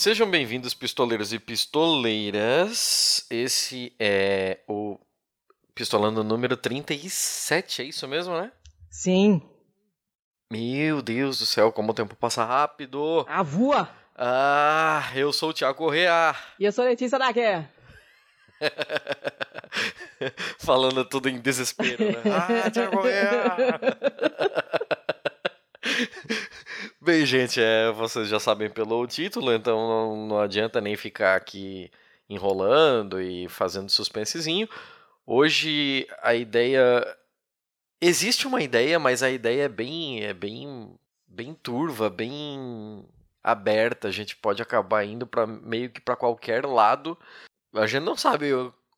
Sejam bem-vindos, pistoleiros e pistoleiras. Esse é o Pistolando número 37, é isso mesmo, né? Sim. Meu Deus do céu, como o tempo passa rápido. A voa! Ah, eu sou o Thiago Correa. E eu sou a Letícia Daquer. Falando tudo em desespero, né? ah, Thiago Correa! Bem, gente, é, vocês já sabem pelo título, então não, não adianta nem ficar aqui enrolando e fazendo suspensezinho. Hoje a ideia existe uma ideia, mas a ideia é bem é bem bem turva, bem aberta. A gente pode acabar indo para meio que para qualquer lado. A gente não sabe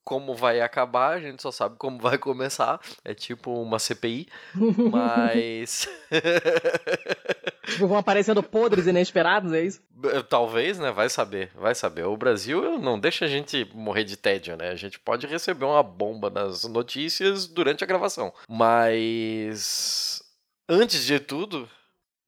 como vai acabar, a gente só sabe como vai começar. É tipo uma CPI, mas. tipo, vão aparecendo podres inesperados, é isso? Talvez, né? Vai saber, vai saber. O Brasil não deixa a gente morrer de tédio, né? A gente pode receber uma bomba nas notícias durante a gravação. Mas. Antes de tudo,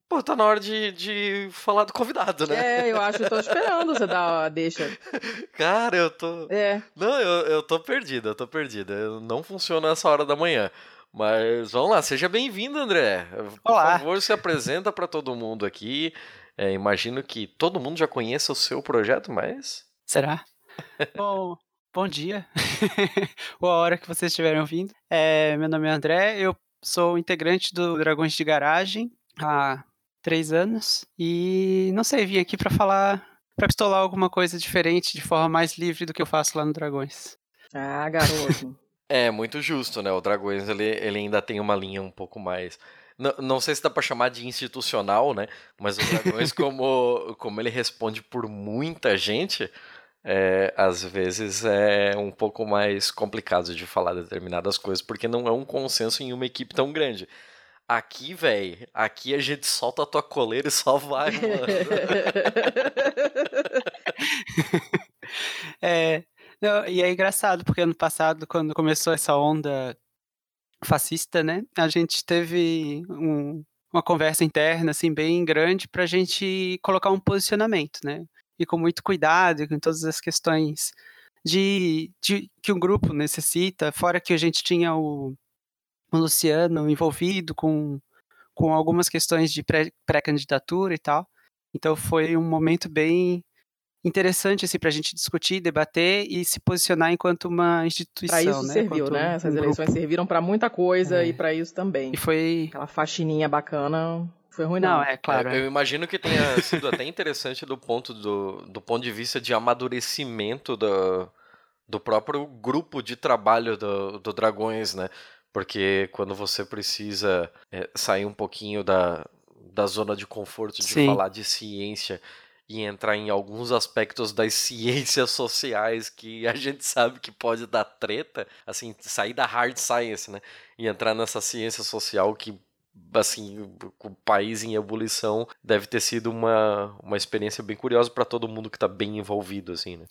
Pô, tá na hora de, de falar do convidado, né? É, eu acho que eu tô esperando você dar a deixa. Cara, eu tô. É. Não, eu, eu tô perdida, eu tô perdida. Não funciona essa hora da manhã. Mas vamos lá, seja bem-vindo, André. Por Olá. favor, se apresenta para todo mundo aqui. É, imagino que todo mundo já conheça o seu projeto, mas. Será? bom, bom dia. Boa hora que vocês estiverem ouvindo. É, meu nome é André, eu sou integrante do Dragões de Garagem há três anos. E não sei, vim aqui para falar, para pistolar alguma coisa diferente, de forma mais livre do que eu faço lá no Dragões. Ah, garoto. É, muito justo, né? O Dragões, ele, ele ainda tem uma linha um pouco mais... Não, não sei se dá para chamar de institucional, né? Mas o Dragões, como, como ele responde por muita gente, é, às vezes é um pouco mais complicado de falar determinadas coisas, porque não é um consenso em uma equipe tão grande. Aqui, velho, aqui a gente solta a tua coleira e só vai, mano. não, e é engraçado, porque ano passado, quando começou essa onda fascista, né, a gente teve um, uma conversa interna, assim, bem grande pra gente colocar um posicionamento, né, e com muito cuidado, com todas as questões de, de que um grupo necessita, fora que a gente tinha o o Luciano envolvido com, com algumas questões de pré-candidatura e tal. Então foi um momento bem interessante assim, para a gente discutir, debater e se posicionar enquanto uma instituição. Para isso né? serviu, né? Essas um eleições grupo. serviram para muita coisa é. e para isso também. E foi aquela faxininha bacana. Foi ruim, não. não é claro. Eu, é. eu imagino que tenha sido até interessante do ponto do, do ponto de vista de amadurecimento do, do próprio grupo de trabalho do, do Dragões, né? Porque quando você precisa é, sair um pouquinho da, da zona de conforto de Sim. falar de ciência e entrar em alguns aspectos das ciências sociais que a gente sabe que pode dar treta, assim, sair da hard science, né? E entrar nessa ciência social que assim, o país em ebulição deve ter sido uma, uma experiência bem curiosa para todo mundo que está bem envolvido, assim, né?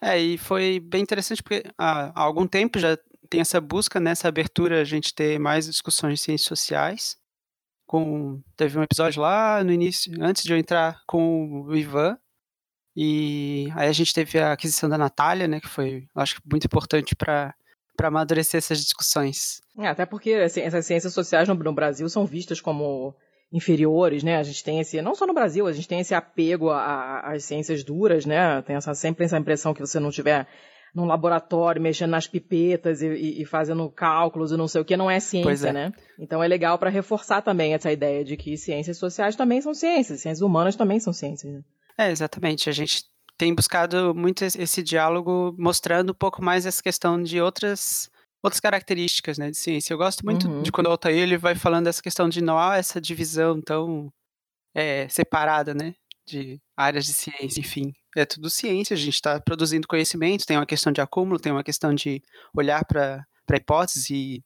É, e foi bem interessante porque há, há algum tempo já tem essa busca, nessa abertura, a gente ter mais discussões de ciências sociais. Com, teve um episódio lá no início, antes de eu entrar com o Ivan, e aí a gente teve a aquisição da Natália, né, que foi, acho muito importante para para amadurecer essas discussões. É, até porque assim, essas ciências sociais no, no, Brasil são vistas como inferiores, né? A gente tem esse, não só no Brasil, a gente tem esse apego às ciências duras, né? Tem essa, sempre essa impressão que você não tiver num laboratório mexendo nas pipetas e, e, fazendo cálculos e não sei o que, não é ciência, é. né? Então é legal para reforçar também essa ideia de que ciências sociais também são ciências, ciências humanas também são ciências. Né? É, exatamente. A gente tem buscado muito esse diálogo mostrando um pouco mais essa questão de outras outras características né, de ciência. Eu gosto muito uhum. de quando o Altair ele vai falando dessa questão de não há essa divisão tão é, separada, né? De áreas de ciência, enfim é tudo ciência, a gente está produzindo conhecimento, tem uma questão de acúmulo, tem uma questão de olhar para a hipótese e,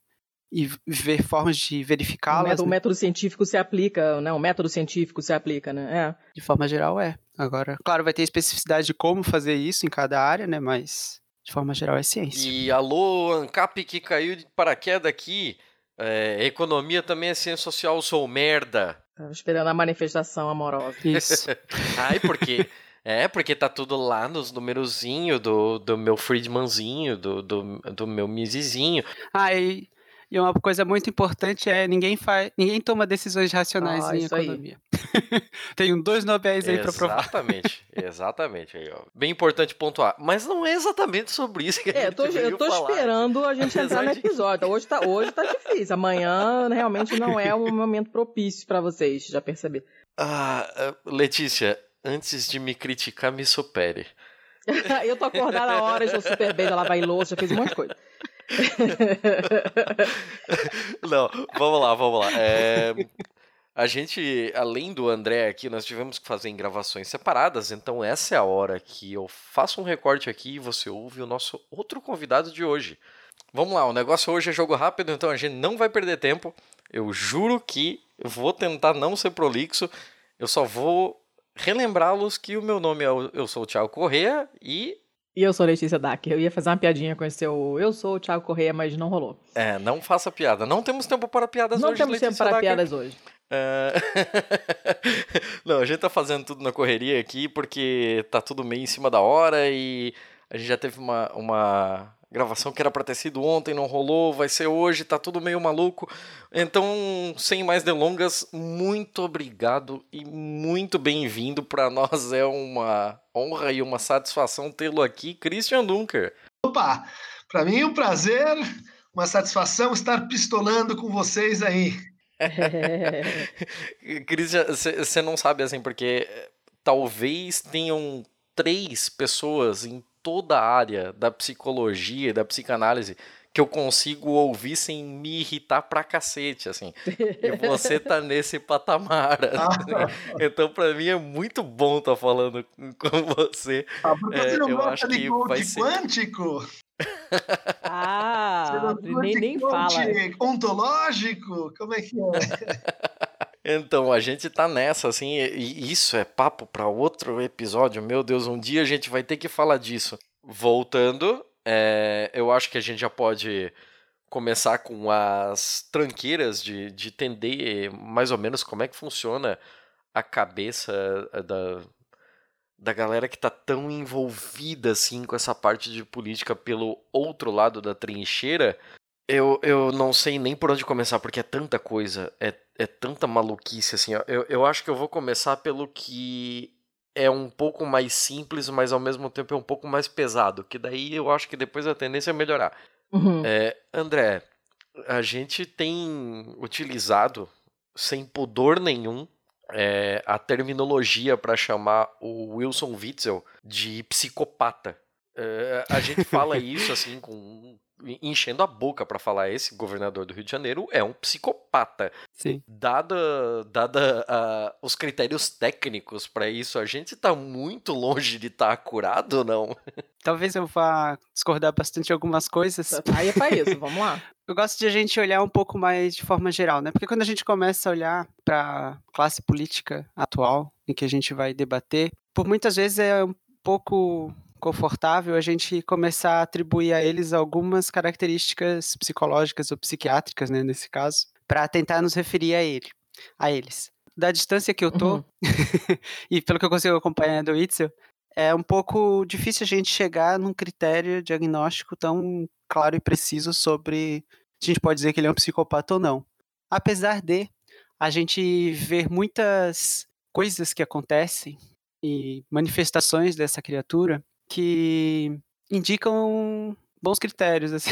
e ver formas de verificá-las. O, né? método científico se aplica, né? O método científico se aplica, né? É. De forma geral, é. Agora, claro, vai ter especificidade de como fazer isso em cada área, né? Mas, de forma geral, é ciência. E alô, ANCAP que caiu de paraquedas aqui. É, economia também é ciência social, sou merda. Tava esperando a manifestação amorosa. Isso. Ai, porque É, porque tá tudo lá nos numerozinho do, do meu Friedmanzinho, do, do, do meu Mizizinho. Ah, e, uma coisa muito importante é ninguém faz, ninguém toma decisões racionais ah, em economia. Tem dois Nobéis aí para provar. Exatamente, exatamente. Aí, ó. Bem importante pontuar. Mas não é exatamente sobre isso que a é, gente tô, Eu tô falar. esperando a gente entrar no episódio. Hoje tá, hoje tá difícil. Amanhã realmente não é um momento propício para vocês, já perceberam. Ah, ah, Letícia, antes de me criticar, me supere. eu tô acordada a hora, já super bem, já lavei louça, já fez um monte de coisa. Não, vamos lá, vamos lá. É, a gente, além do André aqui, nós tivemos que fazer em gravações separadas, então essa é a hora que eu faço um recorte aqui e você ouve o nosso outro convidado de hoje. Vamos lá, o negócio hoje é jogo rápido, então a gente não vai perder tempo. Eu juro que vou tentar não ser prolixo. Eu só vou relembrá-los que o meu nome é eu sou o Thiago Corrêa e e eu sou Letícia Dack. Eu ia fazer uma piadinha com esse seu eu sou o Thiago Correia, mas não rolou. É, não faça piada. Não temos tempo para piadas não hoje, Não temos tempo para piadas hoje. É... não, a gente tá fazendo tudo na correria aqui porque tá tudo meio em cima da hora e a gente já teve uma, uma gravação que era para ter sido ontem, não rolou, vai ser hoje, tá tudo meio maluco. Então, sem mais delongas, muito obrigado e muito bem-vindo. Para nós é uma honra e uma satisfação tê-lo aqui, Christian Dunker. Opa, para mim é um prazer, uma satisfação estar pistolando com vocês aí. Christian, você não sabe assim, porque talvez tenham três pessoas em toda a área da psicologia e da psicanálise que eu consigo ouvir sem me irritar pra cacete, assim. E você tá nesse patamar. Assim. Então, pra mim, é muito bom estar tá falando com você. Ah, porque é, você não eu acho que vai ser... quântico? ah, nem, nem fala. Ontológico? Como é que é? Então, a gente tá nessa, assim, e isso é papo para outro episódio. Meu Deus, um dia a gente vai ter que falar disso. Voltando, é, eu acho que a gente já pode começar com as tranqueiras de, de entender mais ou menos como é que funciona a cabeça eh, da, da galera que tá tão envolvida assim com essa parte de política pelo outro lado da trincheira. Eu, eu não sei nem por onde começar, porque é tanta coisa, é é tanta maluquice assim. Eu, eu acho que eu vou começar pelo que é um pouco mais simples, mas ao mesmo tempo é um pouco mais pesado. Que daí eu acho que depois a tendência é melhorar. Uhum. É, André, a gente tem utilizado sem pudor nenhum é, a terminologia para chamar o Wilson Witzel de psicopata. É, a gente fala isso assim com enchendo a boca para falar esse governador do Rio de Janeiro é um psicopata. Sim. Dada, dada uh, os critérios técnicos para isso, a gente tá muito longe de estar tá curado ou não? Talvez eu vá discordar bastante de algumas coisas. Aí é pra isso, vamos lá. Eu gosto de a gente olhar um pouco mais de forma geral, né? Porque quando a gente começa a olhar para classe política atual, em que a gente vai debater, por muitas vezes é um pouco confortável a gente começar a atribuir a eles algumas características psicológicas ou psiquiátricas, né, nesse caso, para tentar nos referir a ele, a eles. Da distância que eu tô, uhum. e pelo que eu consigo acompanhar do Itzel, é um pouco difícil a gente chegar num critério diagnóstico tão claro e preciso sobre se a gente pode dizer que ele é um psicopata ou não. Apesar de a gente ver muitas coisas que acontecem e manifestações dessa criatura que indicam bons critérios assim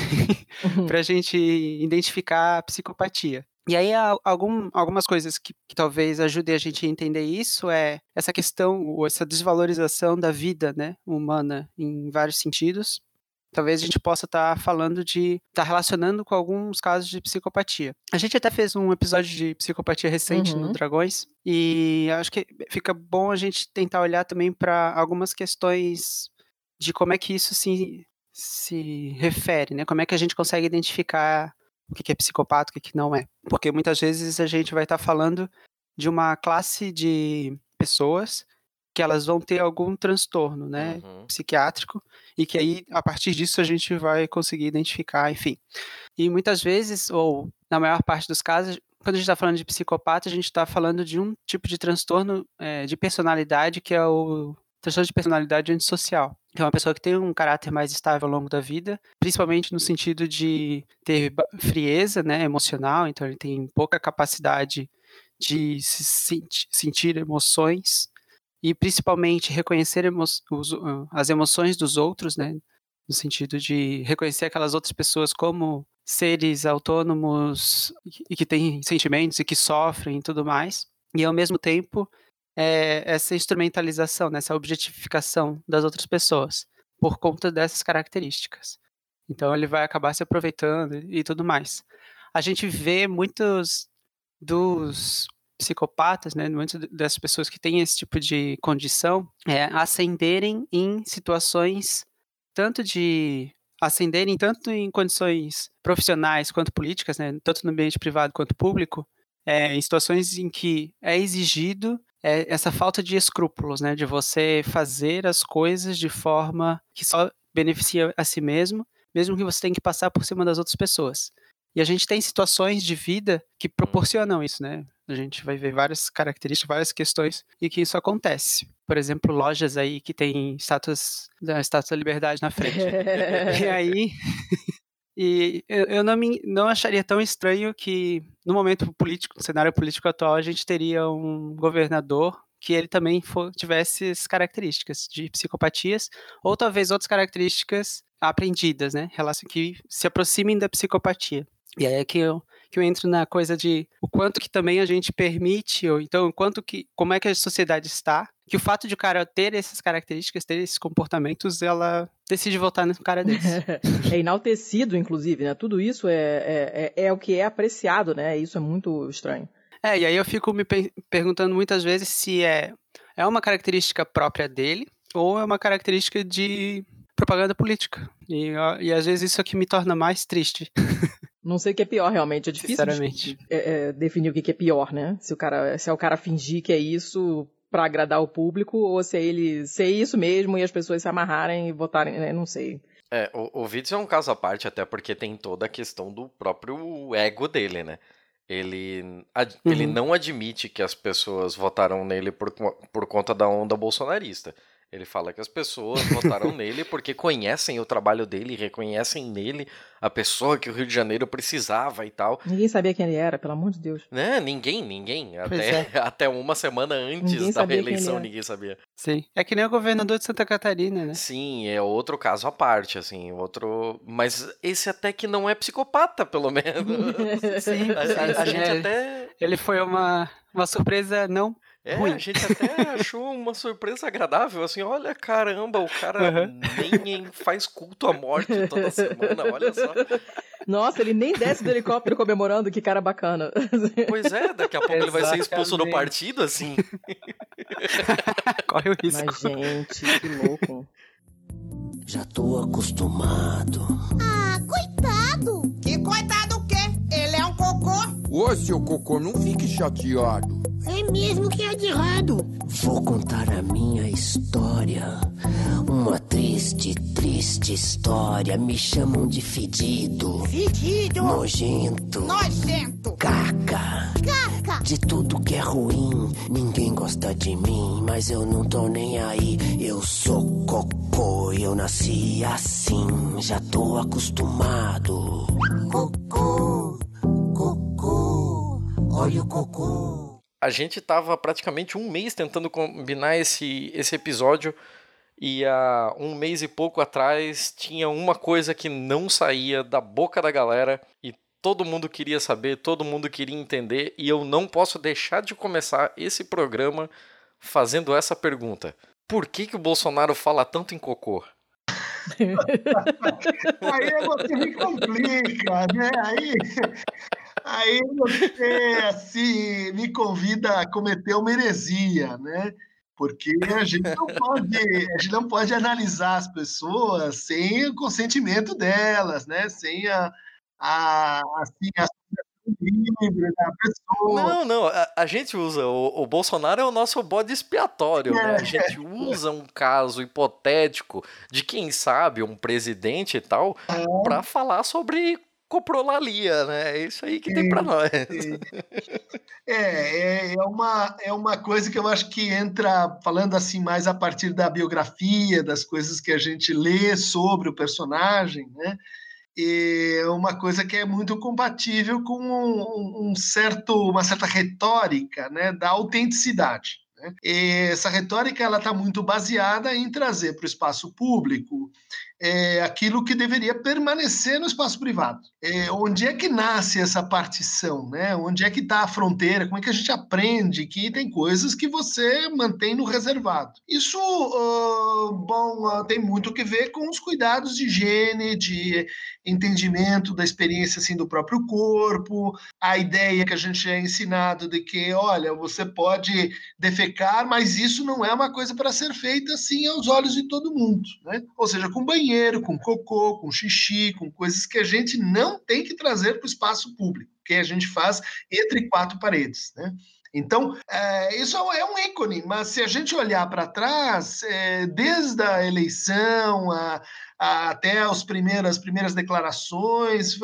uhum. para a gente identificar a psicopatia. E aí algum, algumas coisas que, que, talvez ajudem a gente a entender isso é essa questão, ou essa desvalorização da vida né, humana em vários sentidos. Talvez a gente possa estar tá falando de. estar tá relacionando com alguns casos de psicopatia. A gente até fez um episódio de psicopatia recente uhum. no Dragões, e acho que fica bom a gente tentar olhar também para algumas questões de como é que isso se, se refere, né? Como é que a gente consegue identificar o que é psicopata, o que não é. Porque muitas vezes a gente vai estar falando de uma classe de pessoas que elas vão ter algum transtorno, né, uhum. psiquiátrico, e que aí, a partir disso, a gente vai conseguir identificar, enfim. E muitas vezes, ou na maior parte dos casos, quando a gente está falando de psicopata, a gente está falando de um tipo de transtorno é, de personalidade que é o transtorno de personalidade antissocial, que é uma pessoa que tem um caráter mais estável ao longo da vida, principalmente no sentido de ter frieza né, emocional, então ele tem pouca capacidade de se sentir, sentir emoções e principalmente reconhecer emo os, as emoções dos outros, né, no sentido de reconhecer aquelas outras pessoas como seres autônomos e que têm sentimentos e que sofrem e tudo mais. E ao mesmo tempo, é, essa instrumentalização, né, essa objetificação das outras pessoas por conta dessas características. Então ele vai acabar se aproveitando e tudo mais. A gente vê muitos dos psicopatas, né, muitas das pessoas que têm esse tipo de condição, é, ascenderem em situações tanto de ascenderem tanto em condições profissionais quanto políticas, né, tanto no ambiente privado quanto público, é, em situações em que é exigido é, essa falta de escrúpulos, né, de você fazer as coisas de forma que só beneficia a si mesmo, mesmo que você tenha que passar por cima das outras pessoas. E a gente tem situações de vida que proporcionam isso, né? A gente vai ver várias características, várias questões e que isso acontece. Por exemplo, lojas aí que tem estátuas da estátua da liberdade na frente. e aí e eu não, me, não acharia tão estranho que no momento político, no cenário político atual, a gente teria um governador que ele também for, tivesse as características de psicopatias, ou talvez outras características aprendidas, né? Que se aproximem da psicopatia. E aí é que eu, que eu entro na coisa de o quanto que também a gente permite, ou então o quanto que, como é que a sociedade está, que o fato de o cara ter essas características, ter esses comportamentos, ela decide votar num cara desse. é enaltecido, inclusive, né? Tudo isso é, é, é, é, o que é apreciado, né? Isso é muito estranho. É, e aí eu fico me perguntando muitas vezes se é, é uma característica própria dele ou é uma característica de propaganda política. E, e às vezes isso é que me torna mais triste. Não sei o que é pior, realmente. É difícil de, é, é, definir o que é pior, né? Se, o cara, se é o cara fingir que é isso para agradar o público, ou se é ele ser isso mesmo e as pessoas se amarrarem e votarem, né? Não sei. É, o, o Vídeo é um caso à parte, até porque tem toda a questão do próprio ego dele, né? Ele, ad, uhum. ele não admite que as pessoas votaram nele por, por conta da onda bolsonarista. Ele fala que as pessoas votaram nele porque conhecem o trabalho dele, reconhecem nele a pessoa que o Rio de Janeiro precisava e tal. Ninguém sabia quem ele era, pelo amor de Deus. Né? Ninguém, ninguém. Até, é. até uma semana antes ninguém da reeleição ninguém sabia. Sim. É que nem o governador de Santa Catarina, né? Sim, é outro caso à parte, assim, outro. Mas esse até que não é psicopata, pelo menos. Sim, a, a, a gente até. Ele foi uma, uma surpresa não é, Ruim. a gente até achou uma surpresa agradável, assim, olha, caramba, o cara uhum. nem faz culto à morte toda semana, olha só. Nossa, ele nem desce do helicóptero comemorando, que cara bacana. Pois é, daqui a pouco Exatamente. ele vai ser expulso do partido, assim. Corre o risco. Mas, gente, que louco. Já tô acostumado. Ah, coitado! Que coitado Ô, seu cocô, não fique chateado. É mesmo que é de errado. Vou contar a minha história. Uma triste, triste história. Me chamam de fedido. Fedido. Nojento. Nojento. Caca. Caca. De tudo que é ruim. Ninguém gosta de mim, mas eu não tô nem aí. Eu sou cocô, eu nasci assim. Já tô acostumado. Cocô. Olha o cocô a gente tava praticamente um mês tentando combinar esse, esse episódio e há um mês e pouco atrás tinha uma coisa que não saía da boca da galera e todo mundo queria saber, todo mundo queria entender e eu não posso deixar de começar esse programa fazendo essa pergunta. Por que, que o Bolsonaro fala tanto em cocô? Aí você me complica, né? Aí Aí você assim, me convida a cometer uma heresia, né? Porque a gente não pode, a gente não pode analisar as pessoas sem o consentimento delas, né? Sem a, a assim, a livre da pessoa. Não, não, a, a gente usa, o, o, Bolsonaro é o nosso bode expiatório, é. né? A gente usa um caso hipotético de quem sabe um presidente e tal é. para falar sobre coprolalia, né? É isso aí que tem para nós. É, é, é, uma, é uma coisa que eu acho que entra, falando assim, mais a partir da biografia, das coisas que a gente lê sobre o personagem, né? é uma coisa que é muito compatível com um, um certo, uma certa retórica né, da autenticidade. Né? essa retórica ela está muito baseada em trazer para o espaço público é, aquilo que deveria permanecer no espaço privado. É, onde é que nasce essa partição? Né? Onde é que está a fronteira? Como é que a gente aprende que tem coisas que você mantém no reservado? Isso, uh, bom, uh, tem muito que ver com os cuidados de higiene, de entendimento da experiência assim do próprio corpo, a ideia que a gente é ensinado de que, olha, você pode defecar, mas isso não é uma coisa para ser feita assim aos olhos de todo mundo, né? Ou seja, com banheiro, com cocô, com xixi, com coisas que a gente não tem que trazer para o espaço público, que a gente faz entre quatro paredes, né? Então, é, isso é um ícone, mas se a gente olhar para trás, é, desde a eleição a, até as primeiras, as primeiras declarações,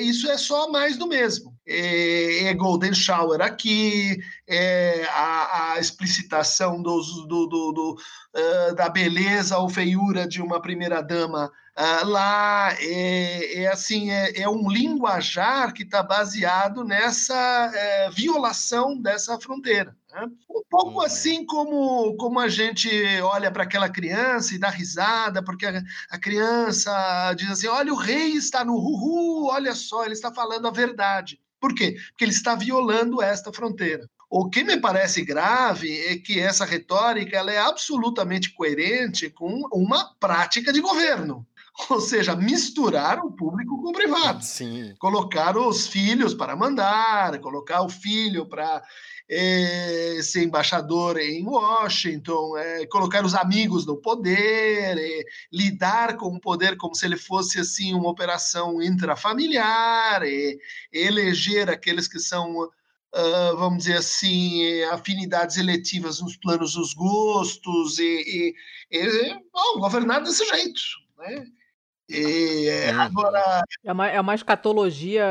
isso é só mais do mesmo. É, é Golden Shower aqui, é a, a explicitação dos, do, do, do uh, da beleza ou feiura de uma primeira-dama Uh, lá é, é assim é, é, um linguajar que está baseado nessa é, violação dessa fronteira. Né? Um pouco uhum. assim como, como a gente olha para aquela criança e dá risada, porque a, a, criança diz assim: olha, o rei está no ruhu, olha só, ele está falando a verdade. Por quê? Porque ele está violando esta fronteira. O que me parece grave é que essa retórica ela é absolutamente coerente com uma prática de governo. Ou seja, misturar o público com o privado. Sim. Colocar os filhos para mandar, colocar o filho para é, ser embaixador em Washington, é, colocar os amigos no poder, é, lidar com o poder como se ele fosse assim uma operação intrafamiliar, eleger aqueles que são Uh, vamos dizer assim, afinidades eletivas nos planos dos gostos e, e, e bom, governar desse jeito. Né? E uhum. agora. É uma, é uma escatologia,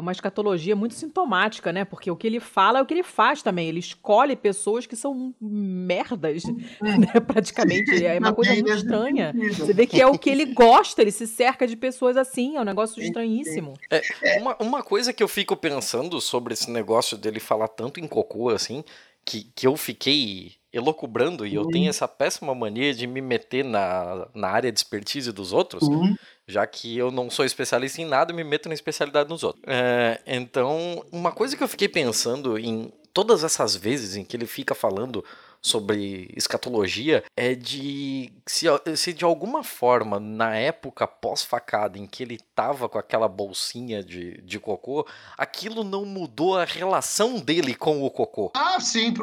uma escatologia muito sintomática, né? Porque o que ele fala é o que ele faz também. Ele escolhe pessoas que são merdas, né? Praticamente. É uma coisa muito estranha. Você vê que é o que ele gosta, ele se cerca de pessoas assim, é um negócio estranhíssimo. É, uma, uma coisa que eu fico pensando sobre esse negócio dele falar tanto em cocô, assim, que, que eu fiquei elocubrando, e eu tenho essa péssima mania de me meter na, na área de expertise dos outros, uhum. já que eu não sou especialista em nada, me meto na especialidade dos outros. É, então, uma coisa que eu fiquei pensando em todas essas vezes em que ele fica falando sobre escatologia é de se, se de alguma forma, na época pós-facada em que ele tava com aquela bolsinha de, de cocô, aquilo não mudou a relação dele com o cocô. Ah, sim,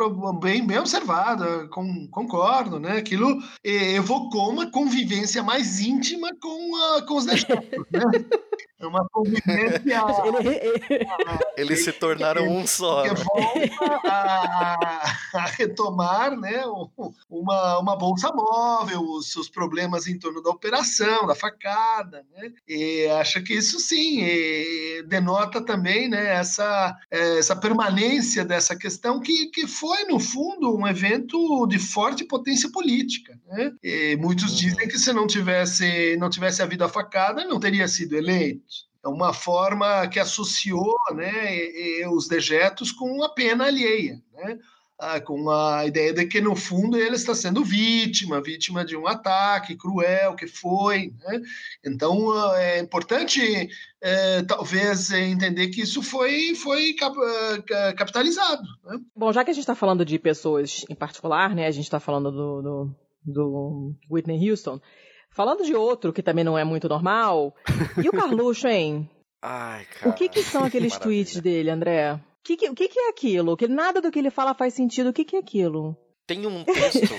bem, bem observado, com, concordo, né? Aquilo evocou uma convivência mais íntima com, a, com os dejetos, né? É uma convivência. Eles se tornaram um só. Que volta a, a retomar né, uma, uma bolsa móvel, os seus problemas em torno da operação, da facada. Né? E acho que isso sim denota também né, essa, é, essa permanência dessa questão que, que foi, no fundo, um evento de forte potência política. Né? E muitos uhum. dizem que se não tivesse, não tivesse havido a facada, não teria sido eleito é uma forma que associou né, os dejetos com a pena alheia, né? Ah, com a ideia de que, no fundo, ele está sendo vítima, vítima de um ataque cruel que foi. Né? Então, é importante, é, talvez, entender que isso foi, foi ah, capitalizado. Né? Bom, já que a gente está falando de pessoas em particular, né, a gente está falando do, do, do Whitney Houston, Falando de outro que também não é muito normal, e o Carluxo, hein? Ai, cara. O que, que são aqueles tweets dele, André? O que, que, que, que é aquilo? Que nada do que ele fala faz sentido. O que, que é aquilo? Tem um texto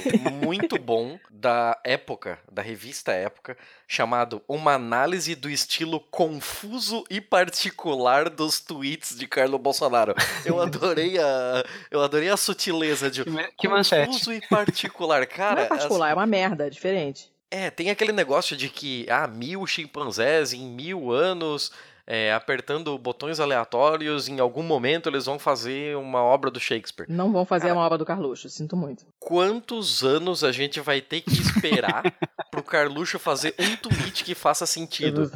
muito bom da época, da revista Época, chamado Uma análise do estilo confuso e particular dos tweets de Carlos Bolsonaro. Eu adorei a, eu adorei a sutileza de que confuso e particular. Cara, Não é particular, assim, é uma merda, é diferente. É, tem aquele negócio de que, ah, mil chimpanzés em mil anos é, apertando botões aleatórios, em algum momento eles vão fazer uma obra do Shakespeare. Não vão fazer Cara, uma obra do Carluxo, sinto muito. Quantos anos a gente vai ter que esperar pro Carluxo fazer um tweet que faça sentido?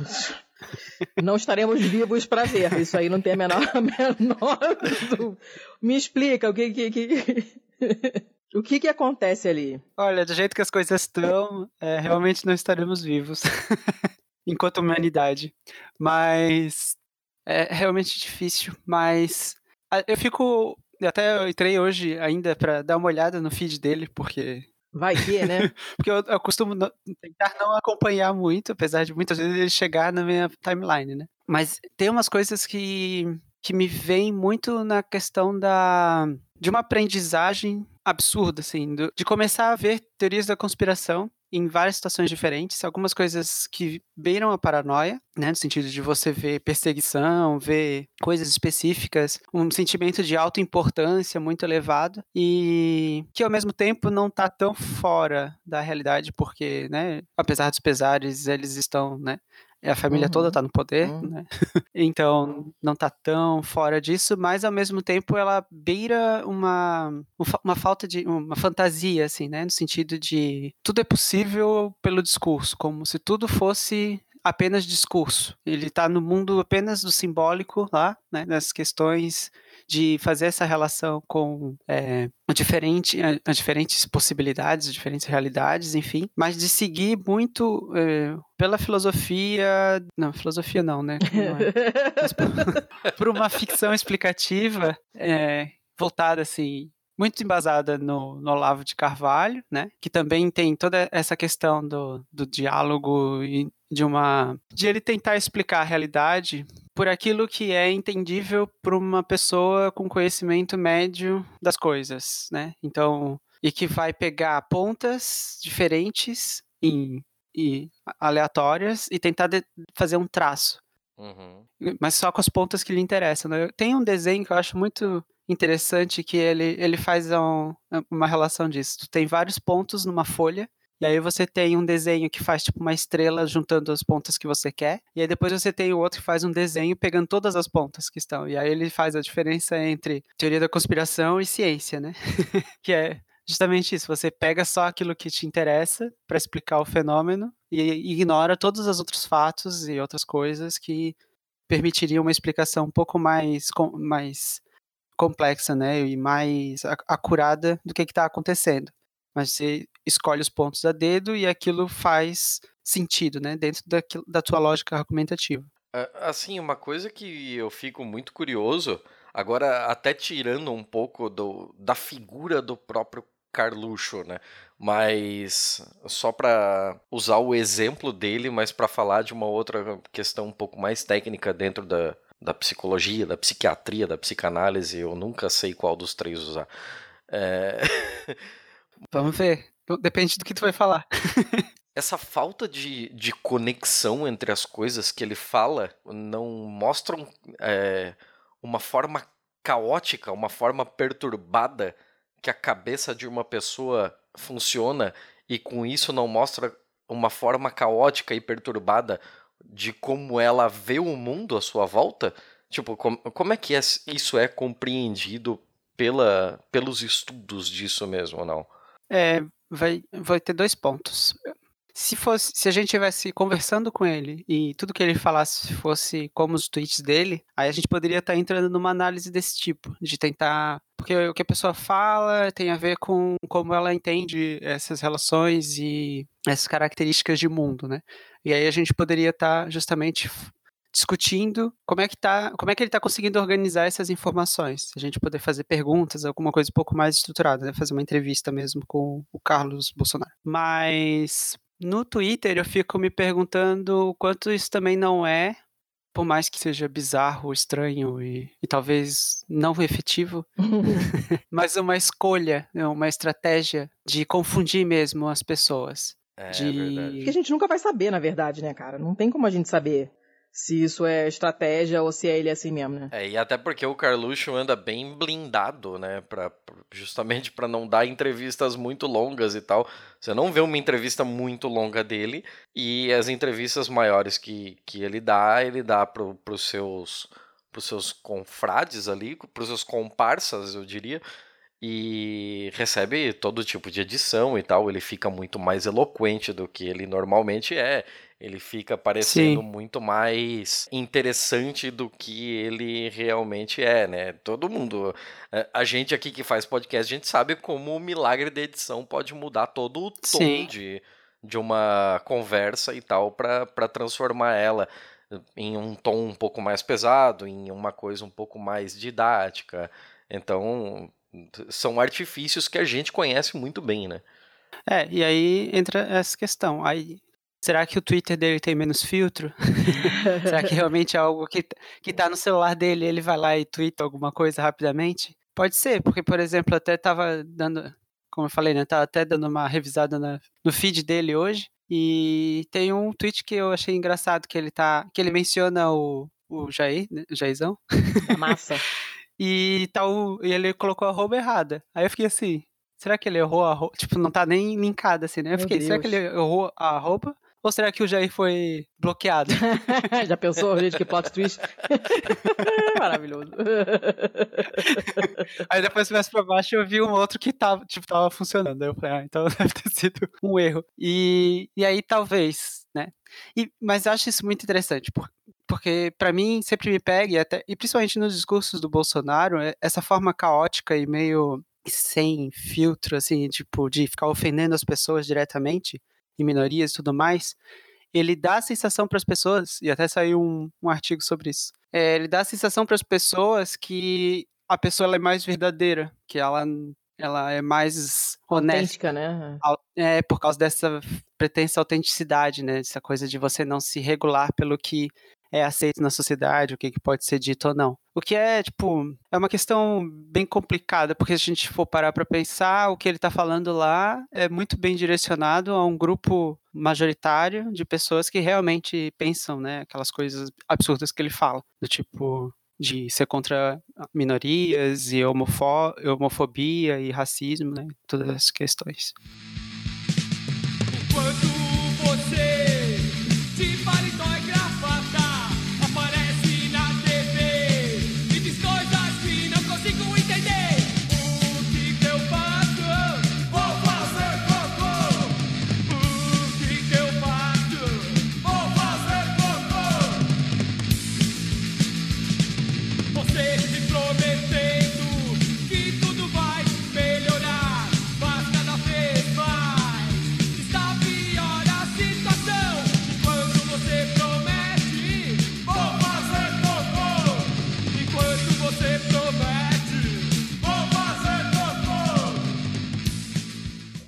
Não estaremos vivos para ver. Isso aí não tem a menor. A menor... Me explica o que que, que... o que que acontece ali. Olha, do jeito que as coisas estão, é, realmente não estaremos vivos enquanto humanidade. Mas é realmente difícil. Mas eu fico. Até eu entrei hoje ainda para dar uma olhada no feed dele, porque Vai que, né? Porque eu, eu costumo não- tentar não acompanhar muito, apesar de muitas vezes ele chegar na minha timeline, né? Mas tem umas coisas que, que me vêm muito na questão da de uma aprendizagem absurda, assim, do- de começar a ver teorias da conspiração em várias situações diferentes, algumas coisas que beiram a paranoia, né, no sentido de você ver perseguição, ver coisas específicas, um sentimento de alta importância muito elevado e que ao mesmo tempo não está tão fora da realidade, porque, né, apesar dos pesares, eles estão, né, a família toda Uhum. está no poder, Uhum. né? Então não está tão fora disso, mas ao mesmo tempo ela beira uma, um uma falta de uma fantasia, assim, né? No sentido de tudo é possível pelo discurso, como se tudo fosse apenas discurso. Ele está no mundo apenas do simbólico lá, né? Nas questões de fazer essa relação com é, diferente, as diferentes possibilidades, as diferentes realidades, enfim, mas de seguir muito é, pela filosofia, não, filosofia não, né? Não é. Por uma ficção explicativa é, voltada assim muito embasada no, no Olavo de Carvalho, né? Que também tem toda essa questão do, do diálogo e de uma de ele tentar explicar a realidade por aquilo que é entendível por uma pessoa com conhecimento médio das coisas, né? Então, e que vai pegar pontas diferentes em, e aleatórias e tentar de- fazer um traço Uhum. mas só com as pontas que lhe interessam. Né? Tem um desenho que eu acho muito interessante que ele, ele faz um- uma relação disso. Tu tem vários pontos numa folha, e aí você tem um desenho que faz tipo uma estrela juntando as pontas que você quer, e aí depois você tem o outro que faz um desenho pegando todas as pontas que estão. E aí ele faz a diferença entre teoria da conspiração e ciência, né? que é justamente isso. Você pega só aquilo que te interessa para explicar o fenômeno e ignora todos os outros fatos e outras coisas que permitiriam uma explicação um pouco mais, mais complexa, né, e mais ac- acurada do que está acontecendo. Mas você escolhe os pontos a dedo e aquilo faz sentido, né, dentro daquilo, da tua lógica argumentativa. A- Assim, uma coisa que eu fico muito curioso, agora até tirando um pouco do, da figura do próprio Carluxo, né? Mas só para usar o exemplo dele, mas para falar de uma outra questão um pouco mais técnica dentro da, da psicologia, da psiquiatria, da psicanálise, eu nunca sei qual dos três usar. É, Vamos ver. Depende do que tu vai falar. Essa falta de, de conexão entre as coisas que ele fala não mostram é, uma forma caótica, uma forma perturbada que a cabeça de uma pessoa funciona e com isso não mostra uma forma caótica e perturbada de como ela vê o mundo à sua volta? Tipo, com, como é que é- isso é compreendido pela, pelos estudos disso mesmo ou não? É, vai, vai ter dois pontos. Se fosse, se a gente estivesse conversando com ele e tudo que ele falasse fosse como os tweets dele, aí a gente poderia estar entrando numa análise desse tipo, de tentar, porque o que a pessoa fala tem a ver com como ela entende essas relações e essas características de mundo, né? E aí a gente poderia estar justamente f- discutindo como é que tá, como é que ele está conseguindo organizar essas informações. A gente poder fazer perguntas, alguma coisa um pouco mais estruturada, né? fazer uma entrevista mesmo com o Carlos Bolsonaro. Mas no Twitter eu fico me perguntando o quanto isso também não é, por mais que seja bizarro, estranho e, e talvez não efetivo, mas uma escolha, né, uma estratégia de confundir mesmo as pessoas. É De- verdade. Porque a gente nunca vai saber, na verdade, né, cara? Não tem como a gente saber se isso é estratégia ou se é ele assim mesmo, né? É, e até porque o Carluxo anda bem blindado, né? Pra, justamente para não dar entrevistas muito longas e tal. Você não vê uma entrevista muito longa dele e as entrevistas maiores que, que ele dá, ele dá pro, pros seus pros seus confrades ali, pros seus comparsas, eu diria, e recebe todo tipo de edição e tal. Ele fica muito mais eloquente do que ele normalmente é. Ele fica parecendo Sim. muito mais interessante do que ele realmente é, né? Todo mundo, a- a gente aqui que faz podcast, a gente sabe como o milagre da edição pode mudar todo o tom Sim. de, de uma conversa e tal para transformar ela em um tom um pouco mais pesado, em uma coisa um pouco mais didática. Então, são artifícios que a gente conhece muito bem, né? É, e aí entra essa questão. Aí, será que o Twitter dele tem menos filtro? será que realmente é algo que, que tá no celular dele ele vai lá e twitta alguma coisa rapidamente? Pode ser, porque, por exemplo, eu até tava dando, como eu falei, né? Tava até dando uma revisada na- no feed dele hoje. E tem um tweet que eu achei engraçado, que ele tá. que ele menciona o, o Jair, né, o Jairzão. Da massa. E, tá o, e ele colocou a arroba errada. Aí eu fiquei assim, será que ele errou a arroba? Tipo, não tá nem linkada assim, né? Eu fiquei, será que ele errou a arroba? Ou será que o Jair foi bloqueado? Já pensou, gente, que plot twist? Maravilhoso. Aí depois mais pra baixo eu vi um outro que tava, tipo, tava funcionando. Aí eu falei, ah, então deve ter sido um erro. E, e aí talvez, né? E, mas eu acho isso muito interessante, por- porque pra mim sempre me pega, e, até, e principalmente nos discursos do Bolsonaro, é- essa forma caótica e meio sem filtro, assim, tipo, de ficar ofendendo as pessoas diretamente, e minorias e tudo mais, ele dá a sensação para as pessoas, e até saiu um, um artigo sobre isso, é, ele dá a sensação para as pessoas que a pessoa é mais verdadeira, que ela, ela é mais honesta. Autêntica, né? É, por causa dessa pretensa autenticidade, né? Essa coisa de você não se regular pelo que é aceito na sociedade, o que, que pode ser dito ou não. O que é, tipo, é uma questão bem complicada, porque se a gente for parar para pensar, o que ele está falando lá é muito bem direcionado a um grupo majoritário de pessoas que realmente pensam, né? Aquelas coisas absurdas que ele fala, do tipo de ser contra minorias e homofo homofobia e racismo, né? Todas essas questões. Enquanto você de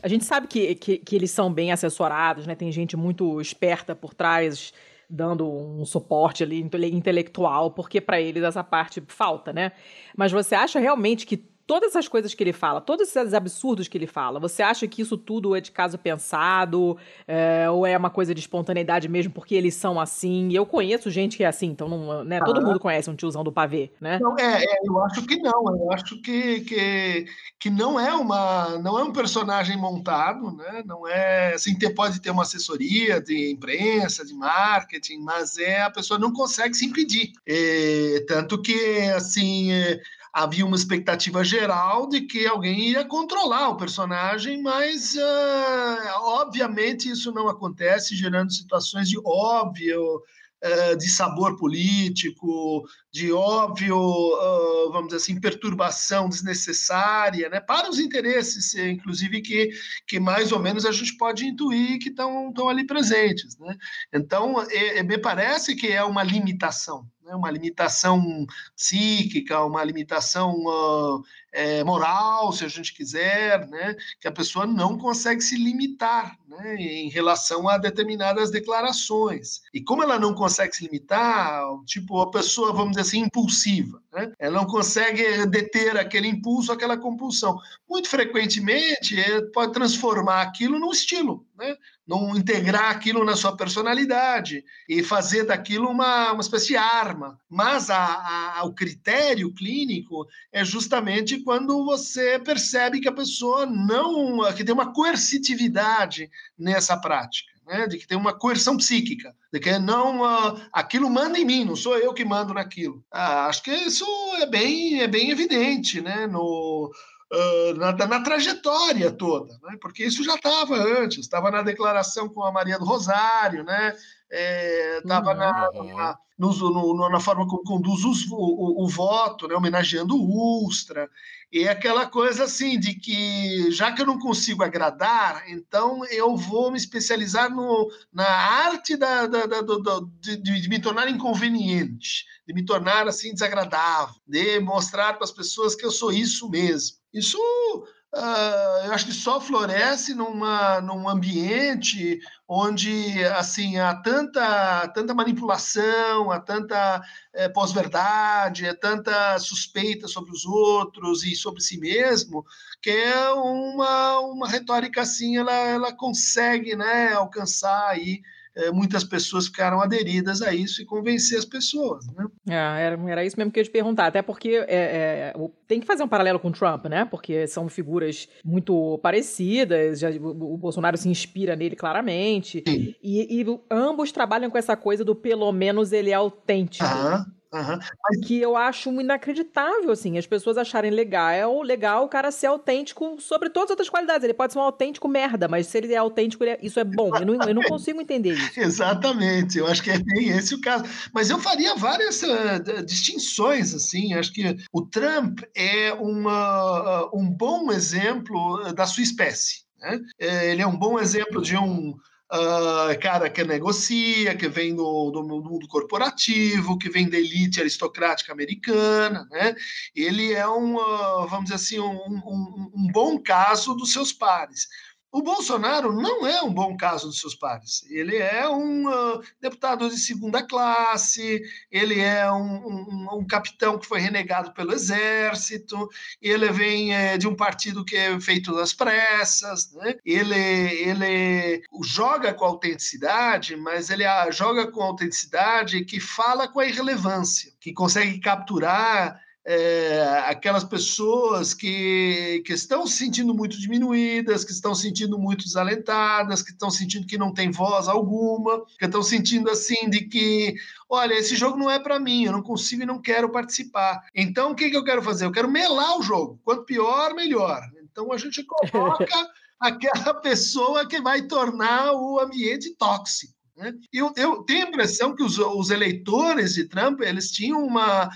A gente sabe que, que, que eles são bem assessorados, né? Tem gente muito esperta por trás, dando um suporte ali intele- intelectual, porque para eles essa parte falta, né? Mas você acha realmente que todas essas coisas que ele fala, todos esses absurdos que ele fala, você acha que isso tudo é de caso pensado, é, ou é uma coisa de espontaneidade mesmo, porque eles são assim? Eu conheço gente que é assim, então não, né? Todo Ah. mundo conhece um tiozão do pavê, né? Não, é, é, eu acho que não. Eu acho que, que, que não é uma não é um personagem montado, né? Não é assim ter, pode ter uma assessoria de imprensa, de marketing, mas é a pessoa não consegue se impedir. É, tanto que assim é, havia uma expectativa geral de que alguém ia controlar o personagem, mas ah, obviamente isso não acontece, gerando situações de óbvio eh, de sabor político, de óbvio, ah, vamos dizer assim, perturbação desnecessária, né, para os interesses, eh, inclusive, que, que mais ou menos a gente pode intuir que estão estão ali presentes. Né? Então, eh, eh, me parece que é uma limitação, né, uma limitação psíquica, uma limitação ah, é, moral, se a gente quiser, né? que a pessoa não consegue se limitar né? em relação a determinadas declarações. E como ela não consegue se limitar, tipo, a pessoa, vamos dizer assim, impulsiva, né? ela não consegue deter aquele impulso, aquela compulsão. Muito frequentemente, é, pode transformar aquilo num estilo, né? Não integrar aquilo na sua personalidade e fazer daquilo uma, uma espécie de arma. Mas a, a, o critério clínico é justamente quando você percebe que a pessoa não. que tem uma coercitividade nessa prática. Né, de que tem uma coerção psíquica, de que não uh, aquilo manda em mim, não sou eu que mando naquilo. Ah, acho que isso é bem, é bem evidente, né? No, Uh, na, na, trajetória toda, né? porque isso já estava antes, estava na declaração com a Maria do Rosário, né? estava é, na, na, no, na, forma como conduz os, o, o, o, voto, né? homenageando o Ustra, e aquela coisa assim de que já que eu não consigo agradar, então eu vou me especializar no, na arte da, da, da do, de, de, me tornar inconveniente, de me tornar assim desagradável, de mostrar para as pessoas que eu sou isso mesmo. Isso uh, eu acho que só floresce numa, num ambiente onde assim há tanta, tanta manipulação, há tanta é, pós-verdade, há tanta suspeita sobre os outros e sobre si mesmo, que é uma, uma retórica assim, ela, ela consegue né, alcançar aí muitas pessoas ficaram aderidas a isso e convencer as pessoas. Né? É, era, era isso mesmo que eu ia te perguntar, até porque é, é, tem que fazer um paralelo com o Trump, né? Porque são figuras muito parecidas, já, o, o Bolsonaro se inspira nele claramente, e, e, ambos trabalham com essa coisa do pelo menos ele é autêntico. Aham. Uhum. Mas... Que eu acho inacreditável, assim, as pessoas acharem legal, legal o cara ser autêntico sobre todas as outras qualidades. Ele pode ser um autêntico merda, mas se ele é autêntico, ele é... isso é bom. Eu não, eu não, consigo entender isso. Exatamente, eu acho que é bem esse o caso. Mas eu faria várias uh, distinções, assim. Acho que o Trump é uma, uh, um bom exemplo da sua espécie. Né? É, ele é um bom exemplo de um uh, cara que negocia, que vem do, do, mundo corporativo, que vem da elite aristocrática americana, né? Ele é um, uh, vamos dizer assim, um, um, um bom caso dos seus pares. O Bolsonaro não é um bom caso dos seus pares. Ele é um uh, deputado de segunda classe, ele é um, um, um, capitão que foi renegado pelo exército, ele vem é, de um partido que é feito das pressas, né? ele, ele joga com autenticidade, mas ele joga com autenticidade que fala com a irrelevância, que consegue capturar é, aquelas pessoas que, que estão se sentindo muito diminuídas, que estão se sentindo muito desalentadas, que estão sentindo que não tem voz alguma, que estão sentindo assim de que, olha, esse jogo não é para mim, eu não consigo e não quero participar. Então, o que, que eu quero fazer? Eu quero melar o jogo. Quanto pior, melhor. Então, a gente coloca aquela pessoa que vai tornar o ambiente tóxico. Né? Eu, eu tenho a impressão que os, os, eleitores de Trump eles tinham uma,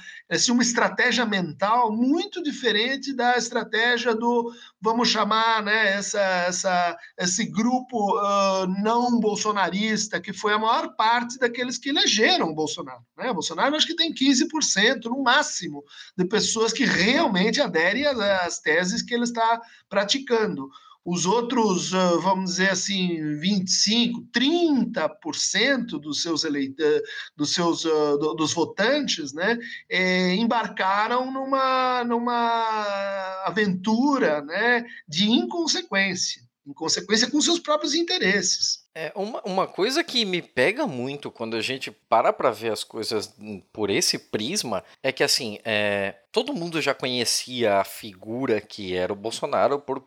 uma estratégia mental muito diferente da estratégia do, vamos chamar, né, essa, essa, esse grupo uh, não bolsonarista, que foi a maior parte daqueles que elegeram o Bolsonaro. Né? O Bolsonaro acho que tem 15% no máximo de pessoas que realmente aderem às teses que ele está praticando. Os outros, ah, vamos dizer assim, 25, 30% dos seus eleitores, dos seus ah, dos votantes, né, é, embarcaram numa, numa aventura, né, de inconsequência, inconsequência com seus próprios interesses. É, uma, uma coisa que me pega muito quando a gente para para ver as coisas por esse prisma é que, assim, é, todo mundo já conhecia a figura que era o Bolsonaro por